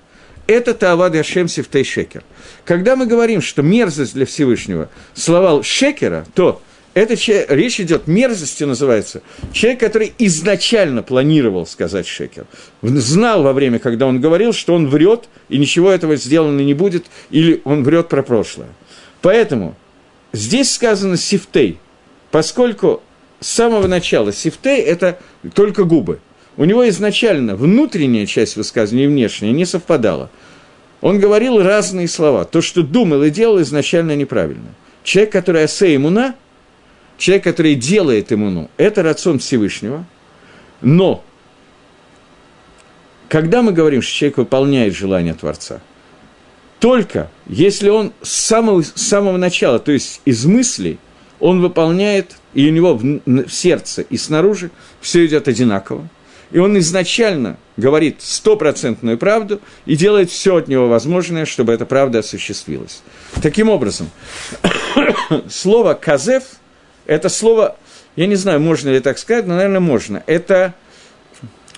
Это Таавад Яшем Сифтей Шекер. Когда мы говорим, что мерзость для Всевышнего словал Шекера, то это речь идет, мерзости называется, человек, который изначально планировал сказать шекер, знал во время, когда он говорил, что он врет, и ничего этого сделано не будет, или он врет про прошлое. Поэтому здесь сказано сифтей, поскольку с самого начала сифтей – это только губы – у него изначально внутренняя часть высказывания и внешняя не совпадала. Он говорил разные слова. То, что думал и делал, изначально неправильно. Человек, который асе имуна, человек, который делает имуну, это рацион Всевышнего. Но, когда мы говорим, что человек выполняет желание Творца, только если он с самого, с самого начала, то есть из мыслей, он выполняет, и у него в, в сердце и снаружи все идет одинаково, и он изначально говорит стопроцентную правду и делает все от него возможное, чтобы эта правда осуществилась. Таким образом, слово «казев» – это слово, я не знаю, можно ли так сказать, но, наверное, можно. Это,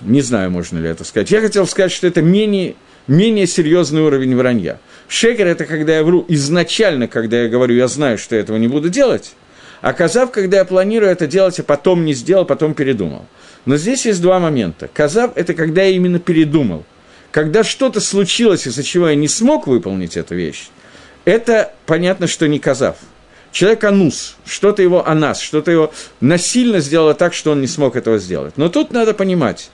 не знаю, можно ли это сказать. Я хотел сказать, что это менее, менее серьезный уровень вранья. Шекер – это когда я вру изначально, когда я говорю, я знаю, что я этого не буду делать, а казав, когда я планирую это делать, а потом не сделал, потом передумал – но здесь есть два момента. Казав – это когда я именно передумал. Когда что-то случилось, из-за чего я не смог выполнить эту вещь, это понятно, что не казав. Человек анус, что-то его анас, что-то его насильно сделало так, что он не смог этого сделать. Но тут надо понимать,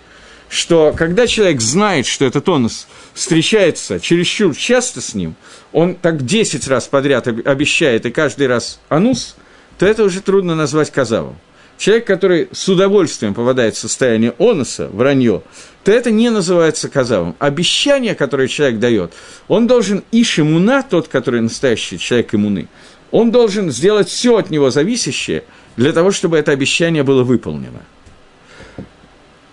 что когда человек знает, что этот онус встречается чересчур часто с ним, он так 10 раз подряд обещает и каждый раз анус, то это уже трудно назвать казавом человек, который с удовольствием попадает в состояние оноса, вранье, то это не называется казавом. Обещание, которое человек дает, он должен иш имуна, тот, который настоящий человек имуны, он должен сделать все от него зависящее для того, чтобы это обещание было выполнено.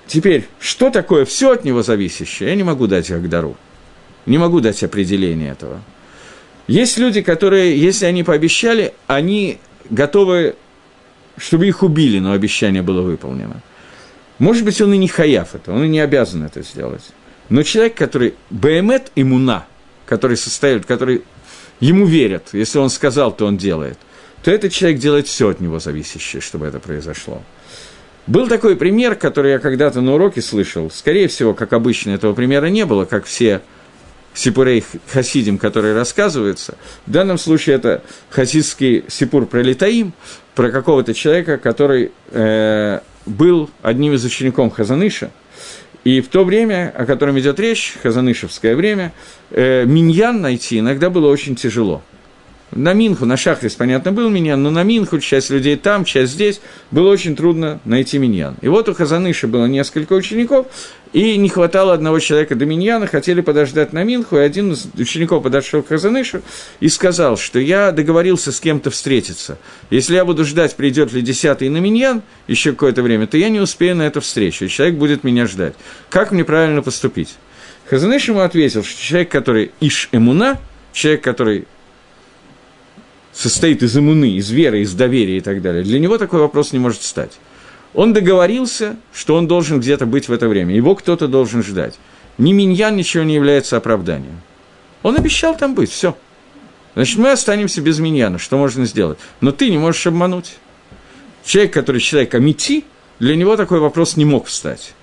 Теперь, что такое все от него зависящее, я не могу дать Агдару. Не могу дать определение этого. Есть люди, которые, если они пообещали, они готовы чтобы их убили, но обещание было выполнено. Может быть, он и не хаяв это, он и не обязан это сделать. Но человек, который БМЭТ имуна, который состоит, который ему верят, если он сказал, то он делает, то этот человек делает все от него зависящее, чтобы это произошло. Был такой пример, который я когда-то на уроке слышал. Скорее всего, как обычно, этого примера не было, как все сипурей хасидим, которые рассказываются. В данном случае это хасидский сипур про Литаим, про какого-то человека, который э, был одним из учеников Хазаныша, и в то время, о котором идет речь, хазанышевское время, э, миньян найти иногда было очень тяжело – на Минху, на Шахрис, понятно, был миньян, но на Минху часть людей там, часть здесь, было очень трудно найти миньян. И вот у Хазаныши было несколько учеников, и не хватало одного человека до миньяна, хотели подождать на Минху, и один из учеников подошел к Хазанышу и сказал, что я договорился с кем-то встретиться. Если я буду ждать, придет ли десятый на миньян еще какое-то время, то я не успею на эту встречу, и человек будет меня ждать. Как мне правильно поступить? Хазаныш ему ответил, что человек, который иш эмуна, человек, который состоит из иммуны, из веры, из доверия и так далее, для него такой вопрос не может стать. Он договорился, что он должен где-то быть в это время. Его кто-то должен ждать. Ни миньян ничего не является оправданием. Он обещал там быть, все. Значит, мы останемся без миньяна, что можно сделать? Но ты не можешь обмануть. Человек, который человек Амити, для него такой вопрос не мог встать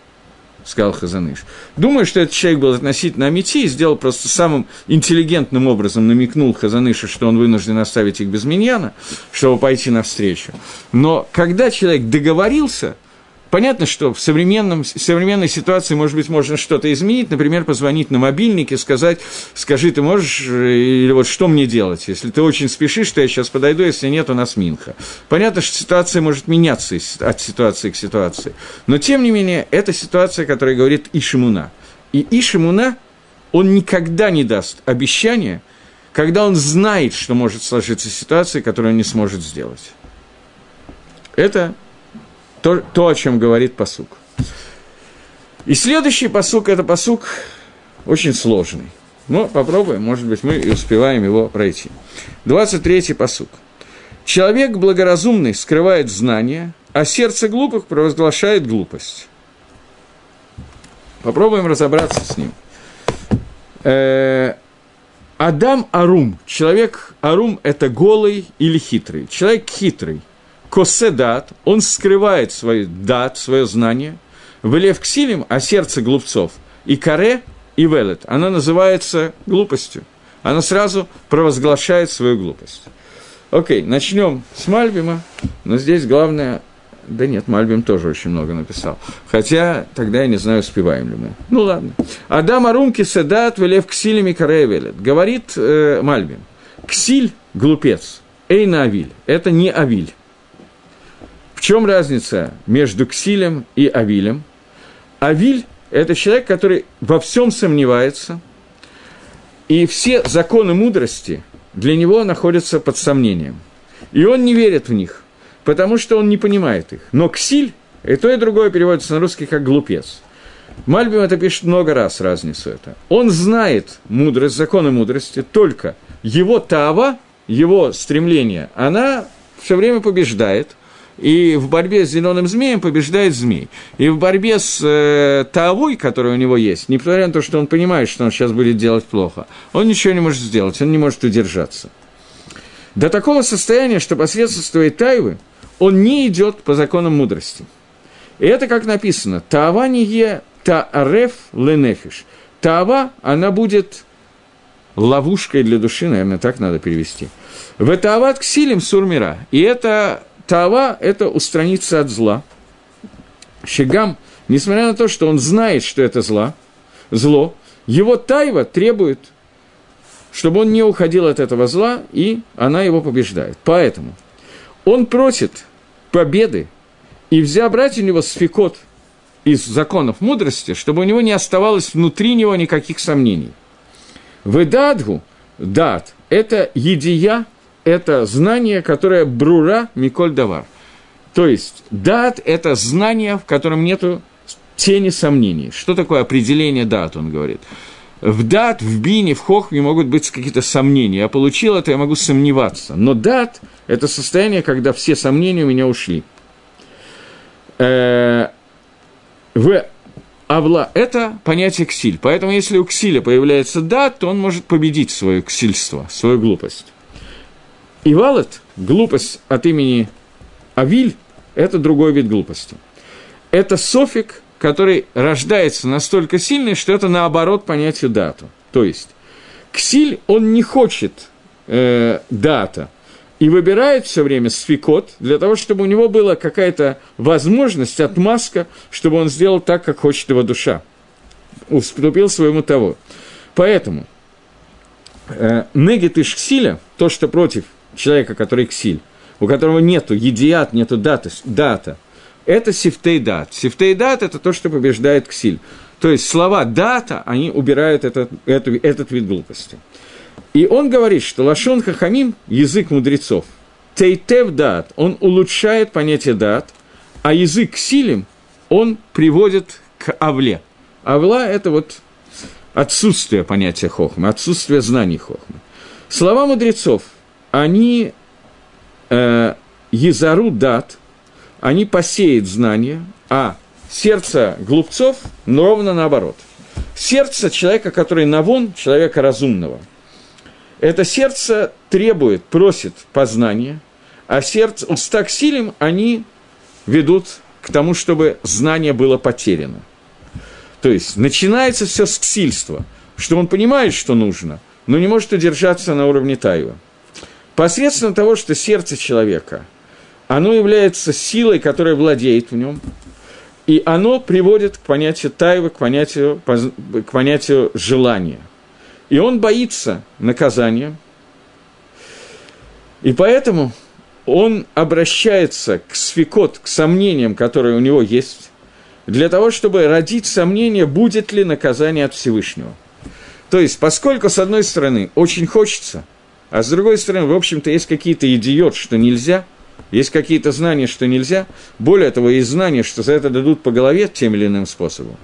сказал Хазаныш. Думаю, что этот человек был относительно Амити и сделал просто самым интеллигентным образом, намекнул Хазаныша, что он вынужден оставить их без миньяна, чтобы пойти навстречу. Но когда человек договорился – Понятно, что в, современном, в современной ситуации, может быть, можно что-то изменить, например, позвонить на мобильник сказать, скажи, ты можешь, или вот что мне делать, если ты очень спешишь, то я сейчас подойду, если нет, у нас Минха. Понятно, что ситуация может меняться от ситуации к ситуации, но, тем не менее, это ситуация, которая говорит Ишимуна. И Ишимуна, он никогда не даст обещания, когда он знает, что может сложиться ситуация, которую он не сможет сделать. Это то, то, о чем говорит посук. И следующий посук – это посук очень сложный. Но попробуем, может быть, мы и успеваем его пройти. 23-й посук. Человек благоразумный скрывает знания, а сердце глупых провозглашает глупость. Попробуем разобраться с ним. Э, Адам Арум. Человек Арум – это голый или хитрый. Человек хитрый – коседат, он скрывает свой дат, свое знание, в ксилим, а сердце глупцов, и каре, и велет, она называется глупостью. Она сразу провозглашает свою глупость. Окей, начнем с Мальбима, но здесь главное... Да нет, Мальбим тоже очень много написал. Хотя тогда я не знаю, успеваем ли мы. Ну ладно. Адам Арумки Седат Велев Ксилем и Велет. Говорит э, Мальбим. Ксиль – глупец. Эйна Авиль. Это не Авиль. В чем разница между Ксилем и Авилем? Авиль – это человек, который во всем сомневается, и все законы мудрости для него находятся под сомнением. И он не верит в них, потому что он не понимает их. Но Ксиль, и то, и другое переводится на русский как «глупец». Мальбим это пишет много раз, разницу это. Он знает мудрость, законы мудрости, только его тава, его стремление, она все время побеждает – и в борьбе с зеленым змеем побеждает змей. И в борьбе с э, Таовой, которая у него есть, несмотря на то, что он понимает, что он сейчас будет делать плохо, он ничего не может сделать, он не может удержаться. До такого состояния, что посредством своей тайвы он не идет по законам мудрости. И это как написано, Таава не е таареф ленефиш. Таава, она будет ловушкой для души, наверное, так надо перевести. В Таават ксилим сурмира. И это Тава – это устраниться от зла. Щегам, несмотря на то, что он знает, что это зла, зло, его тайва требует, чтобы он не уходил от этого зла, и она его побеждает. Поэтому он просит победы, и взя брать у него сфикот из законов мудрости, чтобы у него не оставалось внутри него никаких сомнений. Выдадгу, дат, это едия – это знание, которое брура Миколь Давар. То есть, дат – это знание, в котором нет тени сомнений. Что такое определение дат, он говорит. В дат, в бине, в хохме могут быть какие-то сомнения. Я получил это, я могу сомневаться. Но дат – это состояние, когда все сомнения у меня ушли. Э, в Авла – это понятие ксиль. Поэтому, если у ксиля появляется дат, то он может победить свое ксильство, свою глупость. Ивалет, глупость от имени Авиль, это другой вид глупости. Это софик, который рождается настолько сильный, что это наоборот понятию дату. То есть, ксиль, он не хочет э, дата, и выбирает все время сфикот для того, чтобы у него была какая-то возможность, отмазка, чтобы он сделал так, как хочет его душа. Уступил своему того. Поэтому э, негит ишксиля, то, что против человека, который ксиль, у которого нету едиат, нету дата, дата, это сифтей дат. Сифтей дат – это то, что побеждает ксиль. То есть слова дата, они убирают этот, этот, этот вид глупости. И он говорит, что лашон хахамим – язык мудрецов. Тейтев дат – он улучшает понятие дат, а язык ксилим он приводит к авле. Авла – это вот отсутствие понятия хохмы, отсутствие знаний хохмы. Слова мудрецов – они э, Езару дат, они посеют знания, а сердце глупцов ровно наоборот. Сердце человека, который навон, человека разумного, это сердце требует, просит познания, а сердце, уста к силим, они ведут к тому, чтобы знание было потеряно. То есть начинается все с ксильства, что он понимает, что нужно, но не может удержаться на уровне Таева. Посредством того, что сердце человека, оно является силой, которая владеет в нем, и оно приводит к понятию Таева, к понятию, к понятию желания. И он боится наказания, и поэтому он обращается к сфикот, к сомнениям, которые у него есть, для того, чтобы родить сомнение, будет ли наказание от Всевышнего. То есть, поскольку, с одной стороны, очень хочется, а с другой стороны, в общем-то, есть какие-то идиот, что нельзя, есть какие-то знания, что нельзя, более того, есть знания, что за это дадут по голове тем или иным способом,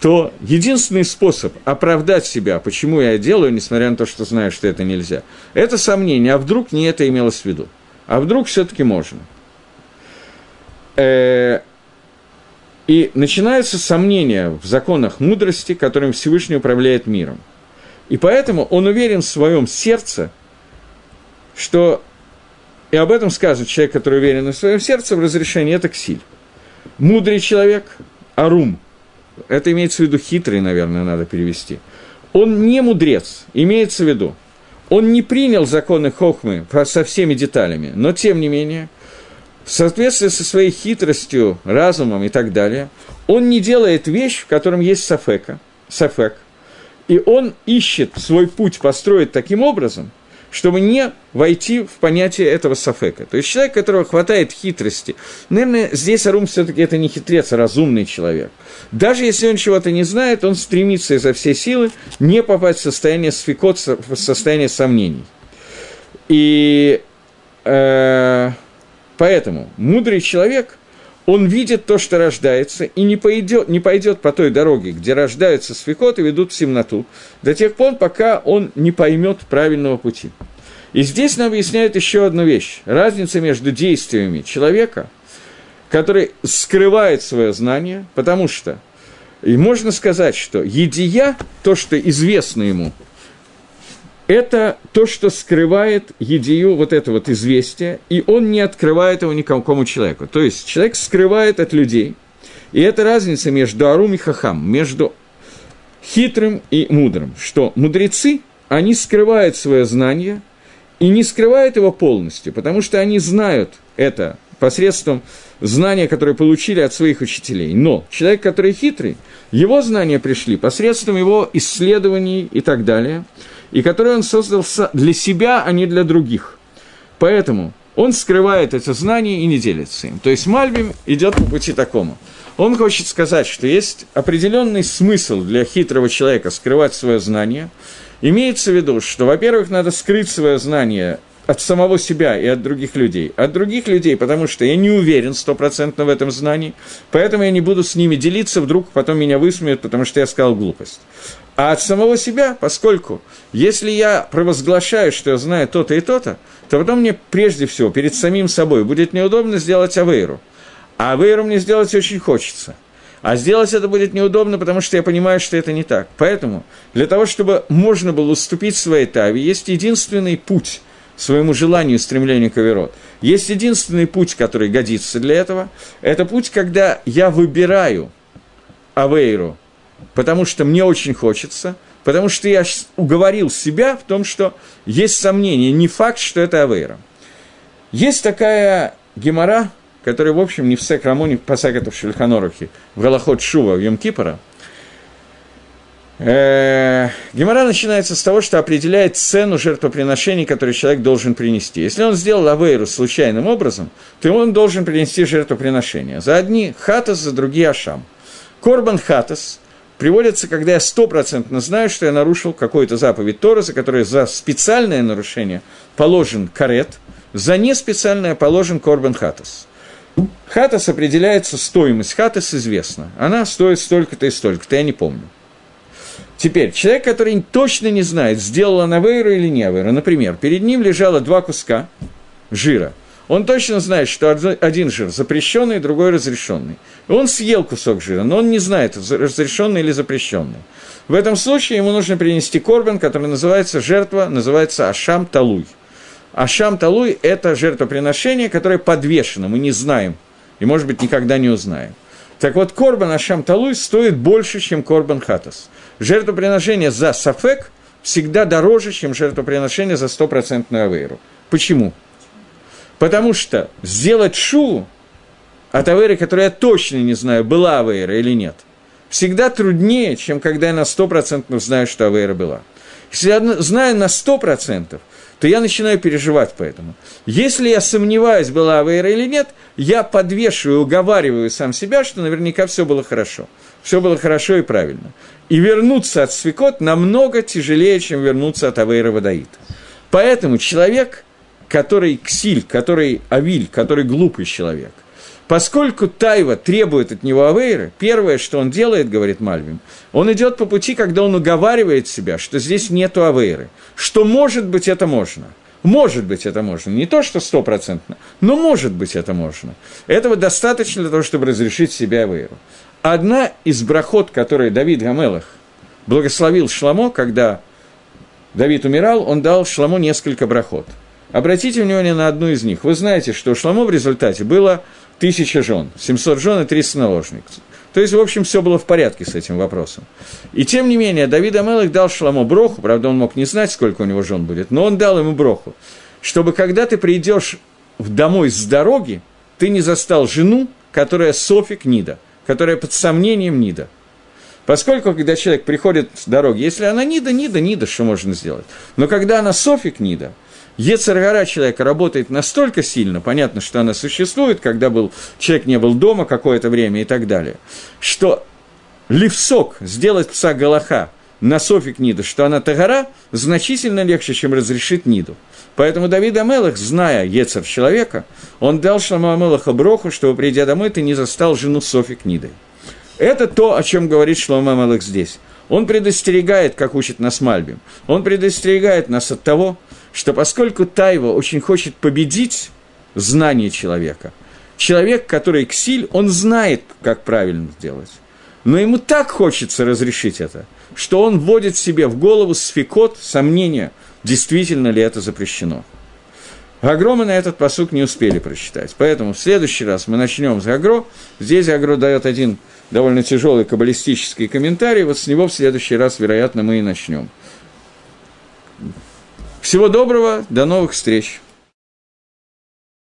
то единственный способ оправдать себя, почему я делаю, несмотря на то, что знаю, что это нельзя, это сомнение, а вдруг не это имелось в виду, а вдруг все-таки можно. Э, и начинаются сомнения в законах мудрости, которым Всевышний управляет миром. И поэтому он уверен в своем сердце, что, и об этом сказывает человек, который уверен в своем сердце, в разрешении, это ксиль. Мудрый человек, арум, это имеется в виду хитрый, наверное, надо перевести. Он не мудрец, имеется в виду. Он не принял законы Хохмы со всеми деталями, но тем не менее – в соответствии со своей хитростью, разумом и так далее, он не делает вещь, в котором есть сафека, сафек, и он ищет свой путь построить таким образом, чтобы не войти в понятие этого сафека. То есть человек, которого хватает хитрости, наверное, здесь Арум все таки это не хитрец, а разумный человек. Даже если он чего-то не знает, он стремится изо всей силы не попасть в состояние сфикот, в состояние сомнений. И э, Поэтому мудрый человек, он видит то, что рождается, и не пойдет, не пойдет по той дороге, где рождаются свекот и ведут в темноту, до тех пор, пока он не поймет правильного пути. И здесь нам объясняют еще одну вещь. Разница между действиями человека, который скрывает свое знание, потому что и можно сказать, что едия, то, что известно ему, это то, что скрывает Едию вот это вот известие, и он не открывает его никакому человеку. То есть человек скрывает от людей, и это разница между Арум и Хахам, между хитрым и мудрым, что мудрецы, они скрывают свое знание и не скрывают его полностью, потому что они знают это посредством знания, которые получили от своих учителей. Но человек, который хитрый, его знания пришли посредством его исследований и так далее – и который он создал для себя, а не для других. Поэтому он скрывает эти знания и не делится им. То есть Мальбим идет по пути такому. Он хочет сказать, что есть определенный смысл для хитрого человека скрывать свое знание. Имеется в виду, что, во-первых, надо скрыть свое знание от самого себя и от других людей. От других людей, потому что я не уверен стопроцентно в этом знании, поэтому я не буду с ними делиться, вдруг потом меня высмеют, потому что я сказал глупость. А от самого себя, поскольку если я провозглашаю, что я знаю то-то и то-то, то потом мне прежде всего перед самим собой будет неудобно сделать авейру. А авейру мне сделать очень хочется. А сделать это будет неудобно, потому что я понимаю, что это не так. Поэтому для того, чтобы можно было уступить своей таве, есть единственный путь своему желанию, стремлению к Аверот. Есть единственный путь, который годится для этого. Это путь, когда я выбираю Авейру – потому что мне очень хочется, потому что я уговорил себя в том, что есть сомнение, не факт, что это Авейра. Есть такая гемора, которая, в общем, не в Секрамоне, по Сакету в Шельханорухе, в Галахот Шува, в Йом Кипора. Э, гемора начинается с того, что определяет цену жертвоприношений, которые человек должен принести. Если он сделал авейру случайным образом, то он должен принести жертвоприношение. За одни хатас, за другие ашам. Корбан хатас приводится, когда я стопроцентно знаю, что я нарушил какую-то заповедь Тора, за которую за специальное нарушение положен карет, за неспециальное положен корбан хатас. Хатас определяется, стоимость хатас известна. Она стоит столько-то и столько-то, я не помню. Теперь, человек, который точно не знает, сделала она вейру или не вейру, например, перед ним лежало два куска жира. Он точно знает, что один жир запрещенный, другой разрешенный. Он съел кусок жира, но он не знает, разрешенный или запрещенный. В этом случае ему нужно принести корбан, который называется жертва, называется Ашам Талуй. Ашам Талуй – это жертвоприношение, которое подвешено, мы не знаем, и, может быть, никогда не узнаем. Так вот, корбан Ашам Талуй стоит больше, чем корбан Хатас. Жертвоприношение за Сафек всегда дороже, чем жертвоприношение за стопроцентную авейру. Почему? Потому что сделать шу от авейры, которую я точно не знаю, была авейра или нет, всегда труднее, чем когда я на стопроцентно знаю, что авейра была. Если я знаю на сто процентов – то я начинаю переживать по этому. Если я сомневаюсь, была Авейра или нет, я подвешиваю, уговариваю сам себя, что наверняка все было хорошо. Все было хорошо и правильно. И вернуться от свекот намного тяжелее, чем вернуться от Авейра Вадаита. Поэтому человек, который ксиль, который авиль, который глупый человек, Поскольку Тайва требует от него Авейры, первое, что он делает, говорит Мальвин, он идет по пути, когда он уговаривает себя, что здесь нету Авейры, что может быть это можно. Может быть, это можно. Не то, что стопроцентно, но может быть, это можно. Этого достаточно для того, чтобы разрешить себе Авейру. Одна из брахот, которые Давид Гамелах благословил Шламо, когда Давид умирал, он дал Шламо несколько брахот. Обратите внимание на одну из них. Вы знаете, что у Шламо в результате было тысяча жен, 700 жен и 300 наложников. То есть, в общем, все было в порядке с этим вопросом. И тем не менее, Давид Амелых дал Шламу броху, правда, он мог не знать, сколько у него жен будет, но он дал ему броху, чтобы когда ты придешь домой с дороги, ты не застал жену, которая Софик Нида, которая под сомнением Нида. Поскольку, когда человек приходит с дороги, если она Нида, Нида, Нида, что можно сделать? Но когда она Софик Нида – Ецаргара человека работает настолько сильно, понятно, что она существует, когда был, человек не был дома какое-то время и так далее, что левсок, сделать пса Галаха на Софик Ниду, что она Тагара, значительно легче, чем разрешить Ниду. Поэтому Давид Амелах, зная Ецар человека, он дал Шламу Амелаха броху, чтобы, придя домой, ты не застал жену Софик Нидой. Это то, о чем говорит Шлома Амелах здесь. Он предостерегает, как учит нас Мальбим, он предостерегает нас от того, что поскольку Тайва очень хочет победить знание человека, человек, который ксиль, он знает, как правильно сделать. Но ему так хочется разрешить это, что он вводит себе в голову сфикот, сомнения, действительно ли это запрещено. Гагро на этот посук не успели прочитать. Поэтому в следующий раз мы начнем с Гагро. Здесь Гагро дает один довольно тяжелый каббалистический комментарий. Вот с него в следующий раз, вероятно, мы и начнем. Всего доброго, до новых встреч!